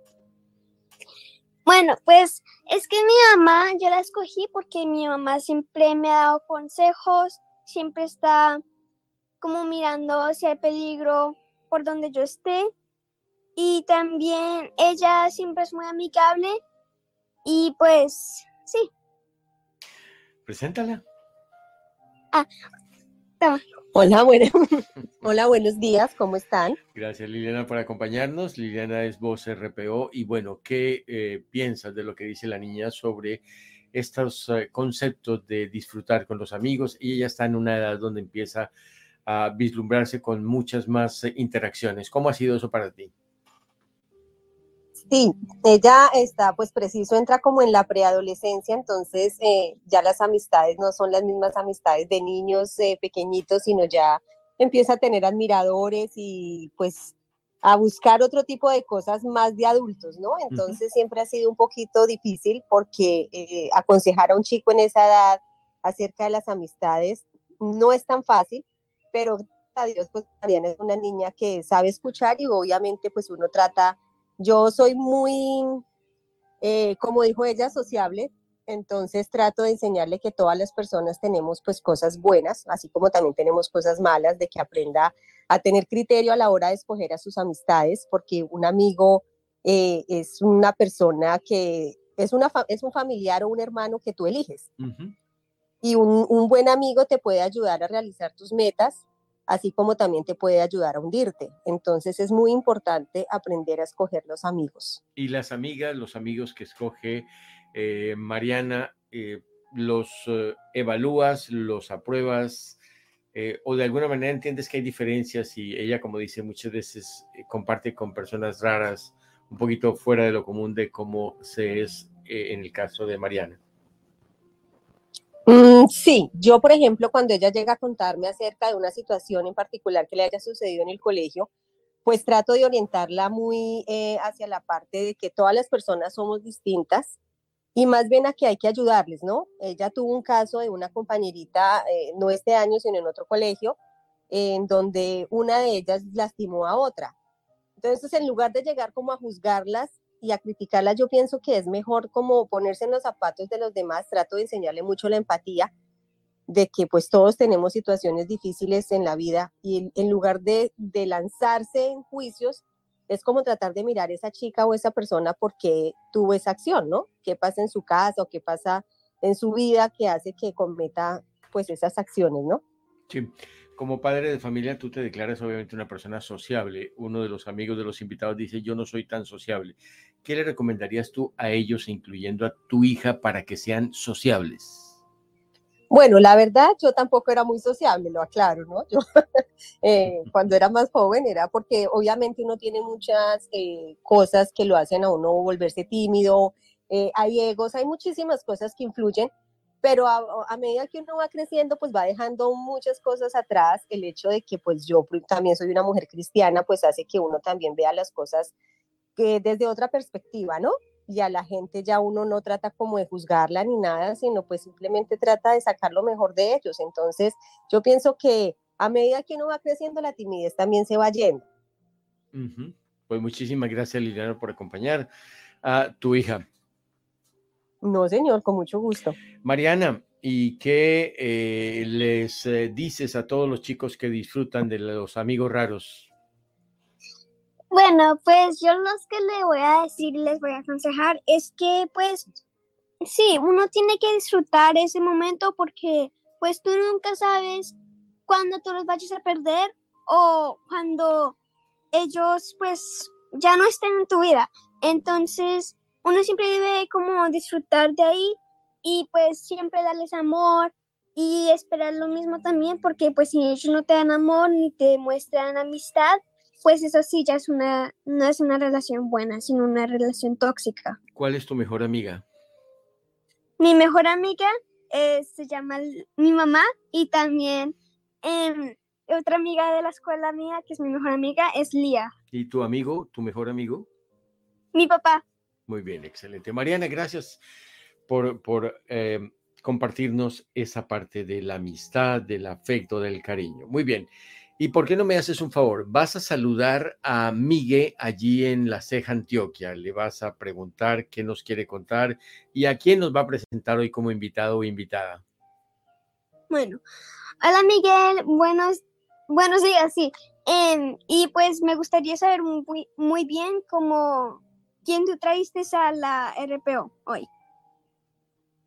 Bueno, pues es que mi mamá, yo la escogí porque mi mamá siempre me ha dado consejos, siempre está como mirando si hay peligro por donde yo esté. Y también ella siempre es muy amigable y pues sí. Preséntala. Ah, Hola, bueno. Hola, buenos días, ¿cómo están? Gracias Liliana por acompañarnos. Liliana es voz RPO y bueno, ¿qué eh, piensas de lo que dice la niña sobre estos eh, conceptos de disfrutar con los amigos? Y ella está en una edad donde empieza a vislumbrarse con muchas más eh, interacciones. ¿Cómo ha sido eso para ti? Sí, ella está, pues preciso, entra como en la preadolescencia, entonces eh, ya las amistades no son las mismas amistades de niños eh, pequeñitos, sino ya empieza a tener admiradores y pues a buscar otro tipo de cosas más de adultos, ¿no? Entonces siempre ha sido un poquito difícil porque eh, aconsejar a un chico en esa edad acerca de las amistades no es tan fácil, pero a Dios pues también es una niña que sabe escuchar y obviamente pues uno trata yo soy muy, eh, como dijo ella, sociable, entonces trato de enseñarle que todas las personas tenemos pues cosas buenas, así como también tenemos cosas malas, de que aprenda a tener criterio a la hora de escoger a sus amistades, porque un amigo eh, es una persona que es, una es un familiar o un hermano que tú eliges. y un, un buen amigo te puede ayudar a realizar tus metas, así como también te puede ayudar a hundirte. Entonces es muy importante aprender a escoger los amigos. Y las amigas, los amigos que escoge eh, Mariana, eh, los eh, evalúas, los apruebas, o de alguna manera entiendes que hay diferencias y ella, como dice, muchas veces comparte con personas raras, un poquito fuera de lo común de cómo se es en el caso de Mariana. Mm, sí, yo por ejemplo, cuando ella llega a contarme acerca de una situación en particular que le haya sucedido en el colegio, pues trato de orientarla muy eh, hacia la parte de que todas las personas somos distintas y más bien a que hay que ayudarles, ¿no? Ella tuvo un caso de una compañerita, eh, no este año, sino en otro colegio, en donde una de ellas lastimó a otra. Entonces, en lugar de llegar como a juzgarlas y a criticarlas, yo pienso que es mejor como ponerse en los zapatos de los demás, trato de enseñarle mucho la empatía, de que pues todos tenemos situaciones difíciles en la vida y en, lugar de, de lanzarse en juicios, es como tratar de mirar esa chica o esa persona porque tuvo esa acción, ¿no? ¿Qué pasa en su casa o qué pasa en su vida que hace que cometa pues esas acciones, ¿no? Sí. Como padre de familia, tú te declaras obviamente una persona sociable. Uno de los amigos de los invitados dice, yo no soy tan sociable. ¿Qué le recomendarías tú a ellos, incluyendo a tu hija, para que sean sociables? Bueno, la verdad, yo tampoco era muy sociable, lo aclaro, ¿no? Yo eh, cuando era más joven era porque obviamente uno tiene muchas eh, cosas que lo hacen a uno volverse tímido, eh, hay egos, hay muchísimas cosas que influyen, pero a, a, medida que uno va creciendo, pues va dejando muchas cosas atrás. El hecho de que pues yo también soy una mujer cristiana, pues hace que uno también vea las cosas que desde otra perspectiva, ¿no? y a la gente ya uno no trata como de juzgarla ni nada, sino pues simplemente trata de sacar lo mejor de ellos. Entonces, yo pienso que a medida que uno va creciendo, la timidez también se va yendo. Uh. Pues muchísimas gracias, Liliana, por acompañar a tu hija. No, señor, con mucho gusto. Mariana, ¿y qué eh, les eh, dices a todos los chicos que disfrutan de los amigos raros? Bueno, pues yo lo que le voy a decir, les voy a aconsejar es que pues sí, uno tiene que disfrutar ese momento porque pues tú nunca sabes cuándo tú los vayas a perder o cuando ellos pues ya no estén en tu vida. Entonces, uno siempre debe como disfrutar de ahí y pues siempre darles amor y esperar lo mismo también porque pues si ellos no te dan amor ni te muestran amistad, pues eso sí ya es una, no es una relación buena, sino una relación tóxica. ¿Cuál es tu mejor amiga? Mi mejor amiga eh, se llama mi mamá y también eh, otra amiga de la escuela mía, que es mi mejor amiga, es Lía. ¿Y tu amigo, tu mejor amigo? Mi papá. Muy bien, excelente. Mariana, gracias por, eh, compartirnos esa parte de la amistad, del afecto, del cariño. Muy bien. ¿Y por qué no me haces un favor? Vas a saludar a Migue allí en La Ceja, Antioquia. Le vas a preguntar qué nos quiere contar y a quién nos va a presentar hoy como invitado o invitada. Bueno, hola Miguel, buenos, buenos días, sí. Eh, y pues me gustaría saber muy, muy bien cómo, quién tú trajiste a la RPO hoy.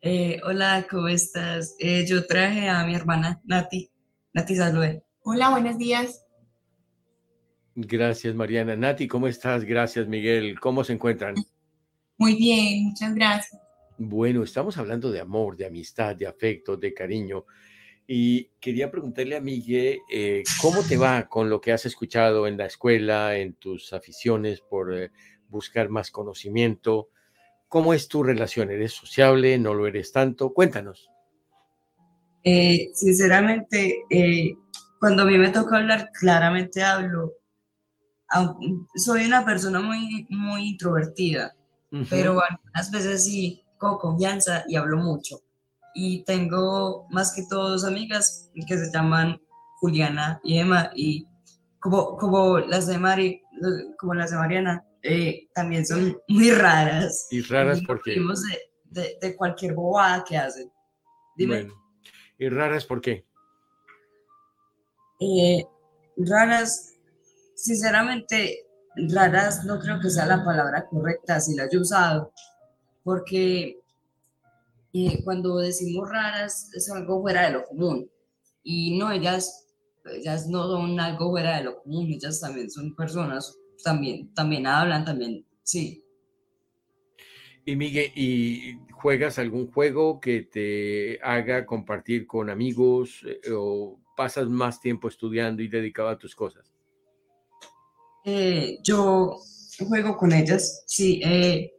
Eh, hola, ¿cómo estás? Eh, yo traje a mi hermana Nati. Nati, salude. Hola, buenos días. Gracias, Mariana. Nati, ¿cómo estás? Gracias, Miguel. ¿Cómo se encuentran? Muy bien, muchas gracias. Bueno, estamos hablando de amor, de amistad, de afecto, de cariño. Y quería preguntarle a Miguel, eh, ¿cómo te va con lo que has escuchado en la escuela, en tus aficiones por eh, buscar más conocimiento? ¿Cómo es tu relación? ¿Eres sociable? ¿No lo eres tanto? Cuéntanos. Eh, sinceramente, cuando a mí me toca hablar, claramente hablo. Soy una persona muy, muy introvertida, uh -huh. pero algunas veces sí, con confianza y hablo mucho. Y tengo más que todo dos amigas que se llaman Juliana y Emma, y como, como, las, de Mari, como las de Mariana, eh, también son muy raras. ¿Y raras por qué? De, de, de, cualquier bobada que hacen. Dime. Bueno, ¿y raras por qué? Eh, raras, sinceramente, raras no creo que sea la palabra correcta si la he usado, porque eh, cuando decimos raras es algo fuera de lo común. Y no, ellas, ellas no son algo fuera de lo común, ellas también son personas, también, también hablan, también, sí. Y Miguel, ¿y juegas algún juego que te haga compartir con amigos eh, o pasas más tiempo estudiando y dedicado a tus cosas? Eh, yo juego con ellas, sí. eh,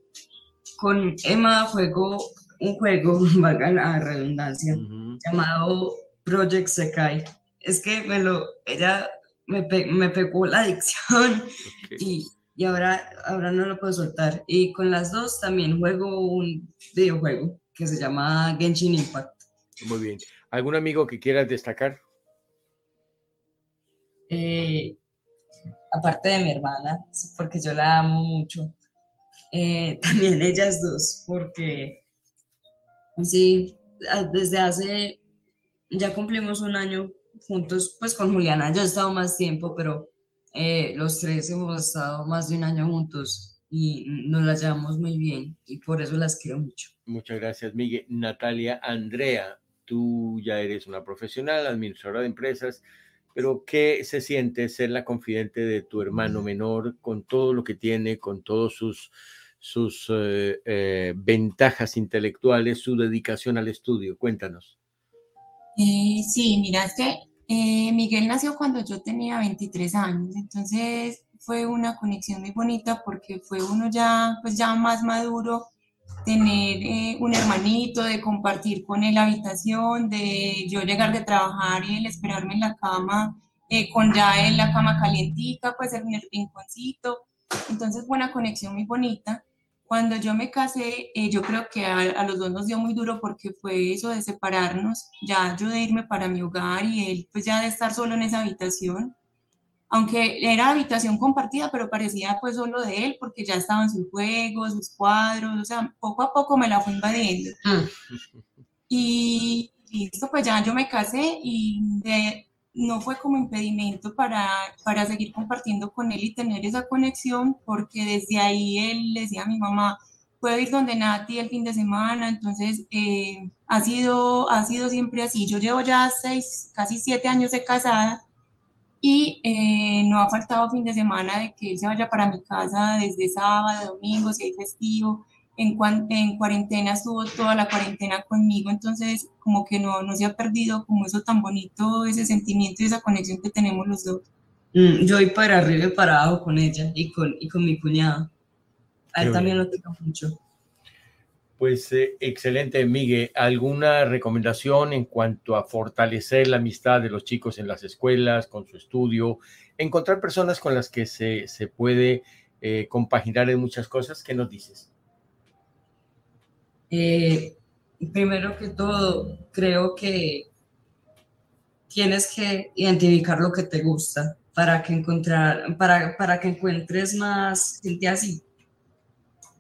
con Emma juego un juego, valga la redundancia, llamado Project Sekai. Es que me lo, ella me, pe- me pegó la adicción y, y ahora, ahora no lo puedo soltar. Y con las dos también juego un videojuego que se llama Genshin Impact. Muy bien. ¿Algún amigo que quieras destacar? Eh, aparte de mi hermana, porque yo la amo mucho. Eh, también ellas dos, porque sí, desde hace, ya cumplimos un año juntos, pues con Juliana, yo he estado más tiempo, pero eh, los tres hemos estado más de un año juntos y nos las llevamos muy bien y por eso las quiero mucho. Muchas gracias, Miguel. Natalia, Andrea, tú ya eres una profesional, administradora de empresas, pero ¿qué se siente ser la confidente de tu hermano menor con todo lo que tiene, con todos sus, sus eh, eh, ventajas intelectuales, su dedicación al estudio? Cuéntanos. Eh, sí, mira, es que eh, Miguel nació cuando yo tenía 23 años, entonces fue una conexión muy bonita porque fue uno ya, pues ya más maduro, tener eh, un hermanito, de compartir con él la habitación, de yo llegar de trabajar y él esperarme en la cama, eh, con ya él la cama calientica, pues en el rinconcito, entonces fue una conexión muy bonita. Cuando yo me casé, eh, yo creo que a, a los dos nos dio muy duro porque fue eso de separarnos, ya yo de irme para mi hogar y él pues ya de estar solo en esa habitación, aunque era habitación compartida, pero parecía pues solo de él porque ya estaban sus juegos, sus cuadros, o sea, poco a poco me la fue invadiendo. Y listo, pues ya yo me casé y de- no fue como impedimento para, para seguir compartiendo con él y tener esa conexión, porque desde ahí él le decía a mi mamá, puedo ir donde Nati el fin de semana, entonces eh, ha, sido, ha sido siempre así. Yo llevo ya seis, casi siete años de casada y eh, no ha faltado fin de semana de que él se vaya para mi casa desde sábado, domingo, si hay festivo. En, cuan- en cuarentena estuvo toda la cuarentena conmigo, entonces como que no, no se ha perdido como eso tan bonito, ese sentimiento y esa conexión que tenemos los dos. Mm, yo voy para arriba y para abajo con ella y con, y con mi cuñado. A él Qué también bien. lo tengo mucho. Pues eh, excelente, Miguel. ¿Alguna recomendación en cuanto a fortalecer la amistad de los chicos en las escuelas, con su estudio, encontrar personas con las que se, se puede eh, compaginar en muchas cosas? ¿Qué nos dices? Eh, primero que todo, creo que tienes que identificar lo que te gusta para que encontrar, para, para que encuentres más gente así.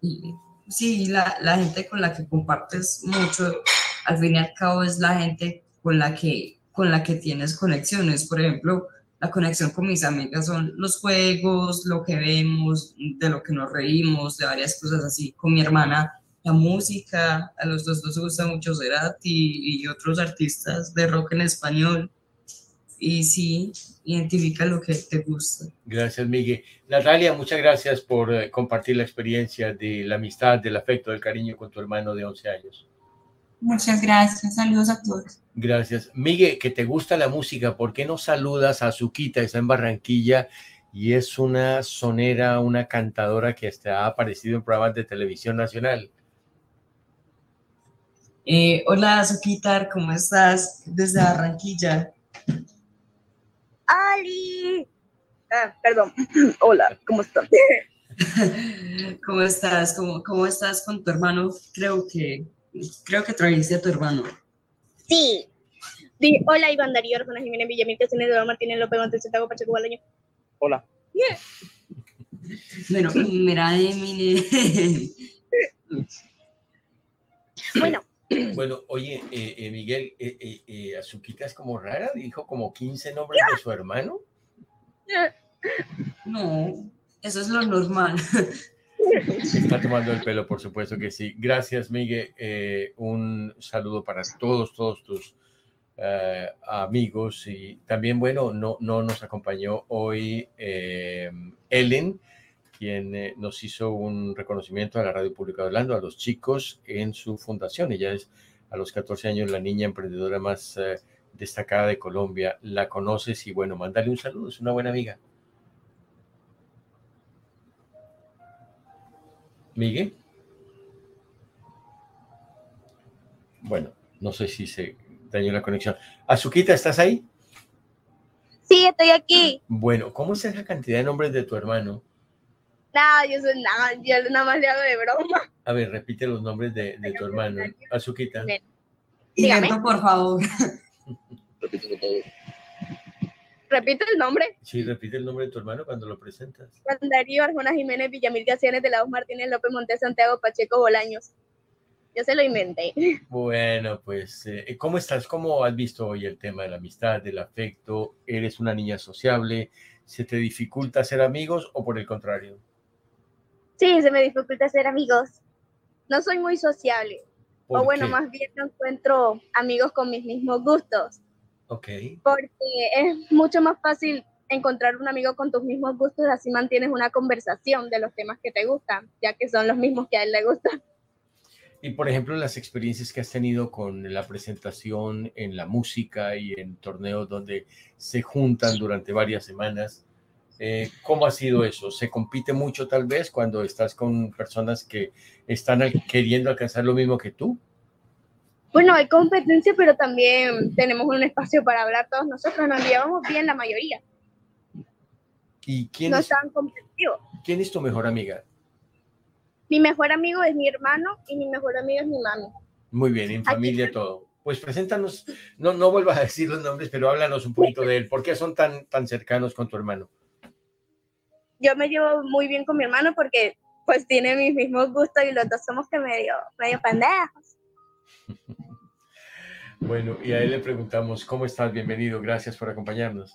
Y sí, la, la gente con la que compartes mucho, al fin y al cabo es la gente con la que, con la que tienes conexiones. Por ejemplo, la conexión con mis amigas son los juegos, lo que vemos, de lo que nos reímos, de varias cosas así. Con mi hermana, la música, a los dos nos gusta mucho Cerati y otros artistas de rock en español. Y sí, identifica lo que te gusta. Gracias, Miguel. Natalia, muchas gracias por eh, compartir la experiencia de la amistad, del afecto, del cariño con tu hermano de 11 años. Muchas gracias, saludos a todos. Gracias. Miguel, que te gusta la música, ¿por qué no saludas a Azuquita? Está en Barranquilla y es una sonera, una cantadora que hasta ha aparecido en programas de televisión nacional. Eh, hola, Azuquitar, ¿cómo estás? Desde Barranquilla. Ali. Ah, perdón. Hola, ¿cómo están? ¿Cómo estás? ¿Cómo, ¿Cómo estás con tu hermano? Creo que, creo que trajiste a tu hermano. Sí. Di, hola, Iván Darío, Arjona Jiménez Villamil, Castañeda, Eduardo Martínez López, Montes, Santiago, Pacheco, Balaño. Hola. Yeah. Bueno, mira, Eminem. Bueno, Bueno, oye, eh, eh, Miguel, eh, eh, eh, Azuquita es como rara, dijo como 15 nombres de su hermano. No, eso es lo normal. Está tomando el pelo, por supuesto que sí. Gracias, Miguel. Eh, un saludo para todos, todos tus amigos. Y también, bueno, no, no nos acompañó hoy eh, Ellen, quien eh, nos hizo un reconocimiento a la Radio Pública de Orlando, a los chicos en su fundación. Ella es a los 14 años la niña emprendedora más eh, destacada de Colombia. La conoces y bueno, mándale un saludo, es una buena amiga. Miguel. Bueno, no sé si se dañó la conexión. Azuquita, ¿estás ahí? Sí, estoy aquí. Bueno, ¿cómo es esa cantidad de nombres de tu hermano? Nada, yo soy nada, yo nada más le hago de broma. A ver, repite los nombres de, de tu hermano. Azuquita. Dígame. Por favor. Repito el nombre. Sí, repite el nombre de tu hermano cuando lo presentas. Juan Darío Arjona Jiménez Villamil Gacianes de Laos Martínez López Montes Santiago Pacheco Bolaños. Yo se lo inventé. Bueno, pues, eh, ¿cómo estás? ¿Cómo has visto hoy el tema de la amistad, del afecto? ¿Eres una niña sociable? ¿Se te dificulta ser amigos o por el contrario? Sí, se me dificulta ser amigos. No soy muy sociable. ¿Por O bueno, qué? más bien no encuentro amigos con mis mismos gustos. Ok. Porque es mucho más fácil encontrar un amigo con tus mismos gustos, así mantienes una conversación de los temas que te gustan, ya que son los mismos que a él le gustan. Y por ejemplo, las experiencias que has tenido con la presentación en la música y en torneos donde se juntan durante varias semanas, eh, ¿cómo ha sido eso? ¿Se compite mucho tal vez cuando estás con personas que están al- queriendo alcanzar lo mismo que tú? Bueno, hay competencia, pero también tenemos un espacio para hablar todos nosotros, nos llevamos bien la mayoría, ¿Y quién, no es, tan competitivo. quién es tu mejor amiga? Mi mejor amigo es mi hermano y mi mejor amiga es mi mami. Muy bien, en familia todo. Pues preséntanos, no, no vuelvas a decir los nombres, pero háblanos un poquito de él. ¿Por qué son tan, tan cercanos con tu hermano? Yo me llevo muy bien con mi hermano porque pues tiene mis mismos gustos y los dos somos que medio, medio pendejos. Bueno, y a él le preguntamos, ¿cómo estás? Bienvenido, gracias por acompañarnos.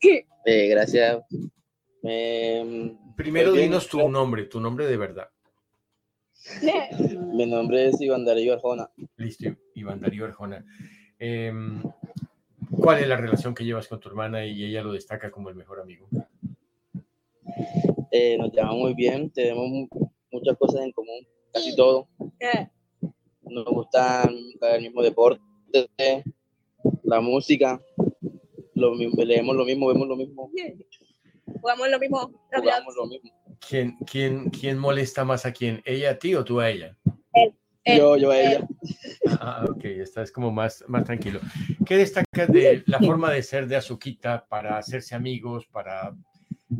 Eh, gracias. Eh, Primero bien, dinos tu nombre, tu nombre de verdad. Mi nombre es Iván Darío Arjona. Listo, Iván Darío Arjona. Em, ¿Cuál es la relación que llevas con tu hermana y ella lo destaca como el mejor amigo? Eh, nos llevamos muy bien, tenemos mu- muchas cosas en común, casi todo. Nos gusta el mismo deporte, la música, lo mismo, leemos lo mismo, vemos lo mismo, Jugamos lo mismo. jugamos lo mismo. ¿Quién, quién, ¿Quién molesta más a quién? ¿Ella a ti o tú a ella? Yo, yo a ella. Ah, ok, estás como más, más tranquilo. ¿Qué destacas de la forma de ser de Azuquita para hacerse amigos, para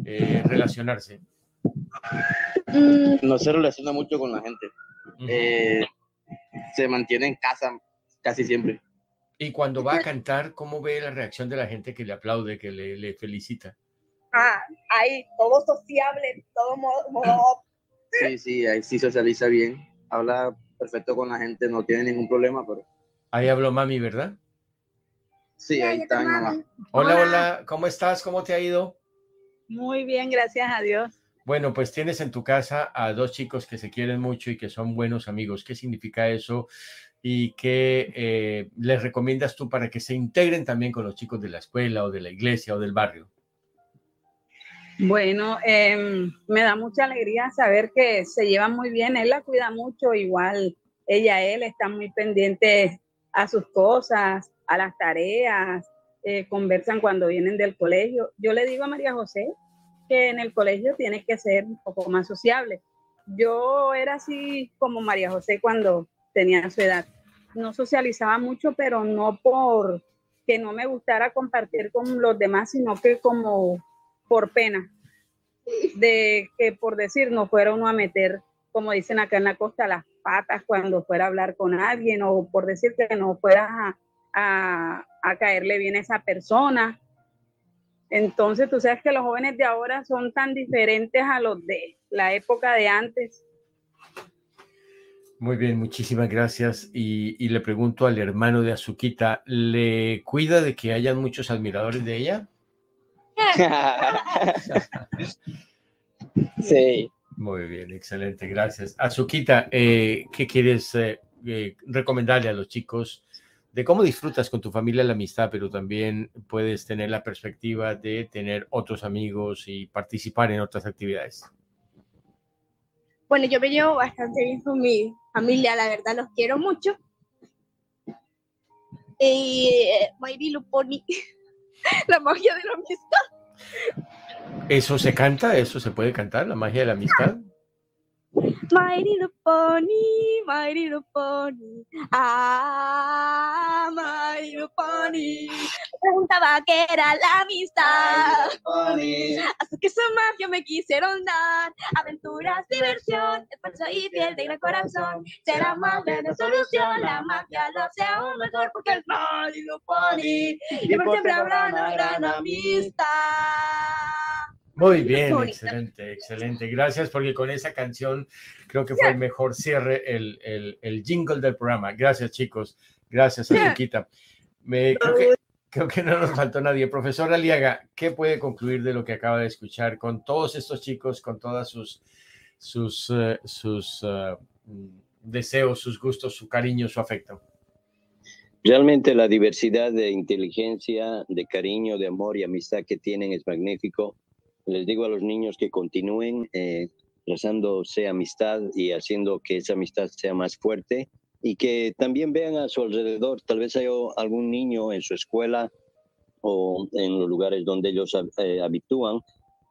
eh, relacionarse? No se relaciona mucho con la gente. Eh, se mantiene en casa casi siempre. Y cuando va a cantar, ¿cómo ve la reacción de la gente que le aplaude, que le, le felicita? Ah, ahí, todo sociable, todo modo, modo Sí, sí, ahí sí socializa bien, habla perfecto con la gente, no tiene ningún problema, pero Ahí habló mami, ¿verdad? sí, ahí está mi mamá. Hola, hola, ¿cómo estás? ¿Cómo te ha ido? Muy bien, gracias a Dios. Bueno, pues tienes en tu casa a dos chicos que se quieren mucho y que son buenos amigos. ¿Qué significa eso? ¿Y qué eh, les recomiendas tú para que se integren también con los chicos de la escuela o de la iglesia o del barrio? Bueno, em, me da mucha alegría saber que se llevan muy bien. Él la cuida mucho, igual ella, él están muy pendientes a sus cosas, a las tareas, eh, conversan cuando vienen del colegio. Yo le digo a María José que en el colegio tiene que ser un poco más sociable. Yo era así como María José cuando tenía su edad. No socializaba mucho, pero no por que no me gustara compartir con los demás, sino que como por pena de que por decir no fuera uno a meter, como dicen acá en la costa, las patas cuando fuera a hablar con alguien o por decir que no fuera a- a caerle bien a esa persona. Entonces, tú sabes que los jóvenes de ahora son tan diferentes a los de la época de antes. Muy bien, muchísimas gracias. Y, y le pregunto al hermano de Azuquita, ¿le cuida de que hayan muchos admiradores de ella? sí, Muy bien, excelente, gracias. Azuquita, eh, ¿qué quieres eh, eh, recomendarle a los chicos de cómo disfrutas con tu familia la amistad, pero también puedes tener la perspectiva de tener otros amigos y participar en otras actividades? Bueno, yo me llevo bastante bien con mi familia, la verdad, los quiero mucho. Y eh, My Little Pony, la magia de la amistad. ¿Eso se canta? ¿Eso se puede cantar? ¿La magia de la amistad? My little pony, my little pony, ah, my little pony. Preguntaba qué era la amistad. Hasta que su magia me quisieron dar. Aventuras, diversión, esfuerzo y piel de gran corazón. Será más grande solución. La magia lo hace aún mejor porque es my little pony. Y por siempre habrá una gran amistad. Muy bien, excelente, excelente. Gracias porque con esa canción creo que fue el mejor cierre, el, el, el jingle del programa. Gracias, chicos. Gracias, Azuquita. Me, creo, que, creo que no nos faltó nadie. Profesor Aliaga, ¿qué puede concluir de lo que acaba de escuchar con todos estos chicos, con todas sus, sus, uh, sus uh, deseos, sus gustos, su cariño, su afecto? Realmente la diversidad de inteligencia, de cariño, de amor y amistad que tienen es magnífico les digo a los niños que continúen eh, amistad y haciendo que esa amistad sea más fuerte y que también vean a su alrededor. Tal vez haya algún niño en su escuela o en los lugares donde ellos eh, habitúan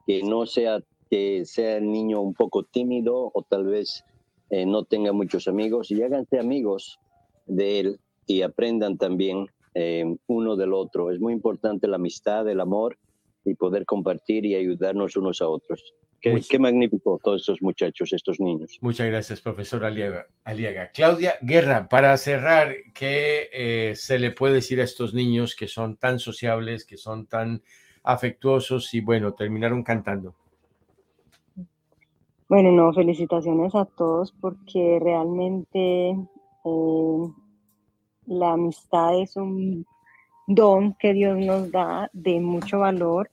que no sea que sea el niño un poco tímido o tal vez eh, no tenga muchos amigos y háganse amigos de él y aprendan también eh, uno del otro. Es muy importante la amistad, el amor y poder compartir y ayudarnos unos a otros. Qué, qué, magnífico todos estos muchachos, estos niños. Muchas gracias, profesor Aliaga. Aliaga. Claudia Guerra, para cerrar, ¿qué eh, se le puede decir a estos niños que son tan sociables, que son tan afectuosos y bueno, terminaron cantando? Bueno, no, felicitaciones a todos porque realmente eh, la amistad es un don que Dios nos da de mucho valor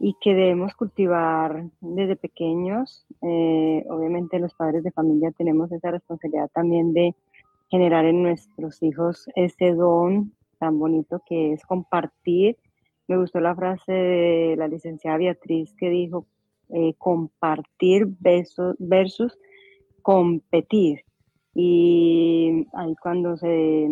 y que debemos cultivar desde pequeños. Eh, obviamente los padres de familia tenemos esa responsabilidad también de generar en nuestros hijos ese don tan bonito que es compartir. Me gustó la frase de la licenciada Beatriz que dijo eh, compartir versus, versus competir. Y ahí cuando se,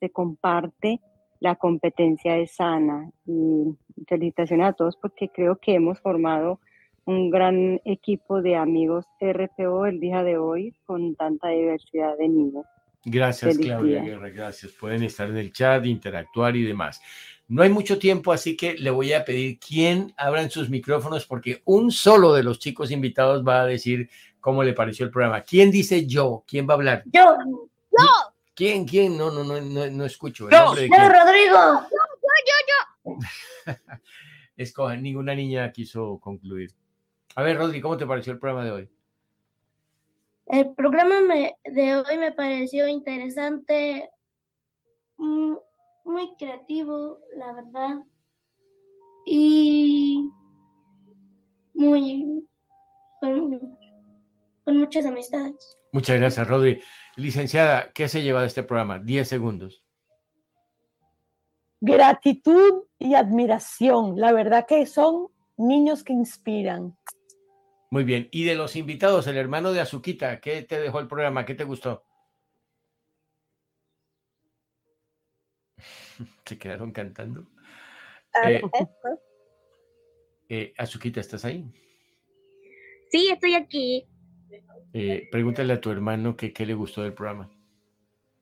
se comparte, la competencia es sana. Y felicitaciones a todos porque creo que hemos formado un gran equipo de amigos RPO el día de hoy con tanta diversidad de niños. Gracias, Feliz Claudia día. Guerra, gracias. Pueden estar en el chat, interactuar y demás. No hay mucho tiempo, así que le voy a pedir quién abran sus micrófonos porque un solo de los chicos invitados va a decir cómo le pareció el programa. ¿Quién dice yo? ¿Quién va a hablar? Yo, yo. ¿Quién? ¿Quién? No, no, no, no, no escucho. Yo, yo, Rodrigo. Yo, yo, yo, yo. Escojan, ninguna niña quiso concluir. A ver, Rodri, ¿cómo te pareció el programa de hoy? El programa me, de hoy me pareció interesante, muy, muy creativo, la verdad, y muy con muchas amistades. Muchas gracias, Rodri. Licenciada, ¿qué se lleva de este programa? Diez segundos. Gratitud y admiración. La verdad que son niños que inspiran. Muy bien. Y de los invitados, el hermano de Azuquita, ¿qué te dejó el programa? ¿Qué te gustó? Se quedaron cantando. Eh, eh, Azuquita, ¿estás ahí? Sí, estoy aquí. Eh, pregúntale a tu hermano que, qué le gustó del programa.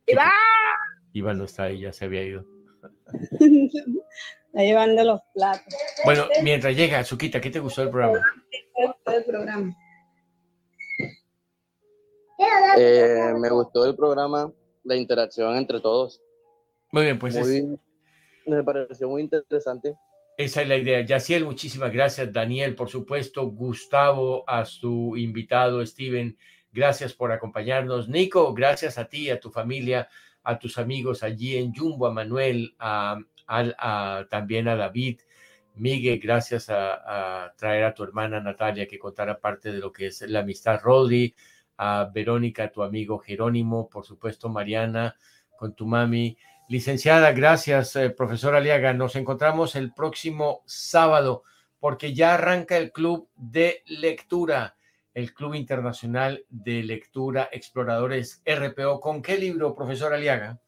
¡Iván! Iván no está ahí, ya se había ido. Está llevando los platos. Bueno, mientras llega, Suquita, ¿qué te gustó del programa? El programa. Eh, me gustó el programa, la interacción entre todos. Muy bien, pues Muy, es- me pareció muy interesante. Esa es la idea. Yaciel, muchísimas gracias. Daniel, por supuesto. Gustavo, a su invitado, Steven, gracias por acompañarnos. Nico, gracias a ti, a tu familia, a tus amigos allí en Jumbo, a Manuel, a, también a David Miguel, gracias a, a, traer a tu hermana Natalia que contara parte de lo que es la amistad Rodri, a Verónica, tu amigo Jerónimo, por supuesto Mariana, con tu mami. Licenciada, gracias, eh, profesor Aliaga. Nos encontramos el próximo sábado porque ya arranca el club de lectura, el Club Internacional de Lectura Exploradores RPO. ¿Con qué libro, profesor Aliaga?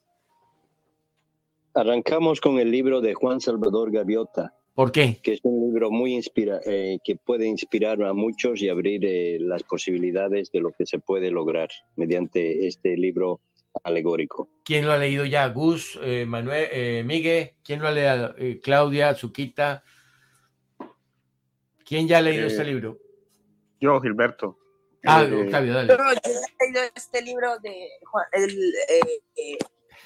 Arrancamos con el libro de Juan Salvador Gaviota. ¿Por qué? Que es un libro muy inspira eh, que puede inspirar a muchos y abrir eh, las posibilidades de lo que se puede lograr mediante este libro alegórico. ¿Quién lo ha leído ya? Gus, eh, Manuel, eh, Miguel, ¿quién lo ha leído? Eh, Claudia, Zuquita. ¿Quién ya ha leído este libro? Yo, Gilberto. Ah, Octavio, dale. Yo, he leído este libro de Juan, el,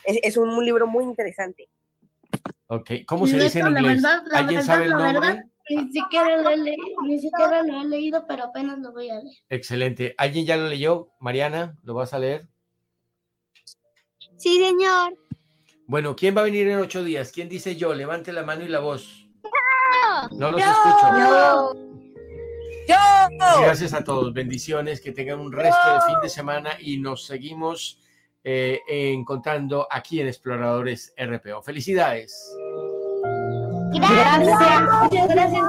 es, es, un libro muy interesante. Ok, ¿cómo se dice en inglés? Verdad, ¿Alguien verdad, sabe el nombre? Verdad, ni, siquiera lo he leído, ni siquiera lo he leído, pero apenas lo voy a leer. Excelente. ¿Alguien ya lo leyó? Mariana, ¿lo vas a leer? Sí, señor. Bueno, ¿quién va a venir en ocho días? ¿Quién dice yo? Levante la mano y la voz. No los Yo. escucho. Yo. Yo. Gracias a todos. Bendiciones. Que tengan un resto de fin de semana y nos seguimos eh, encontrando aquí en Exploradores RPO. Felicidades. Gracias. Muchas gracias.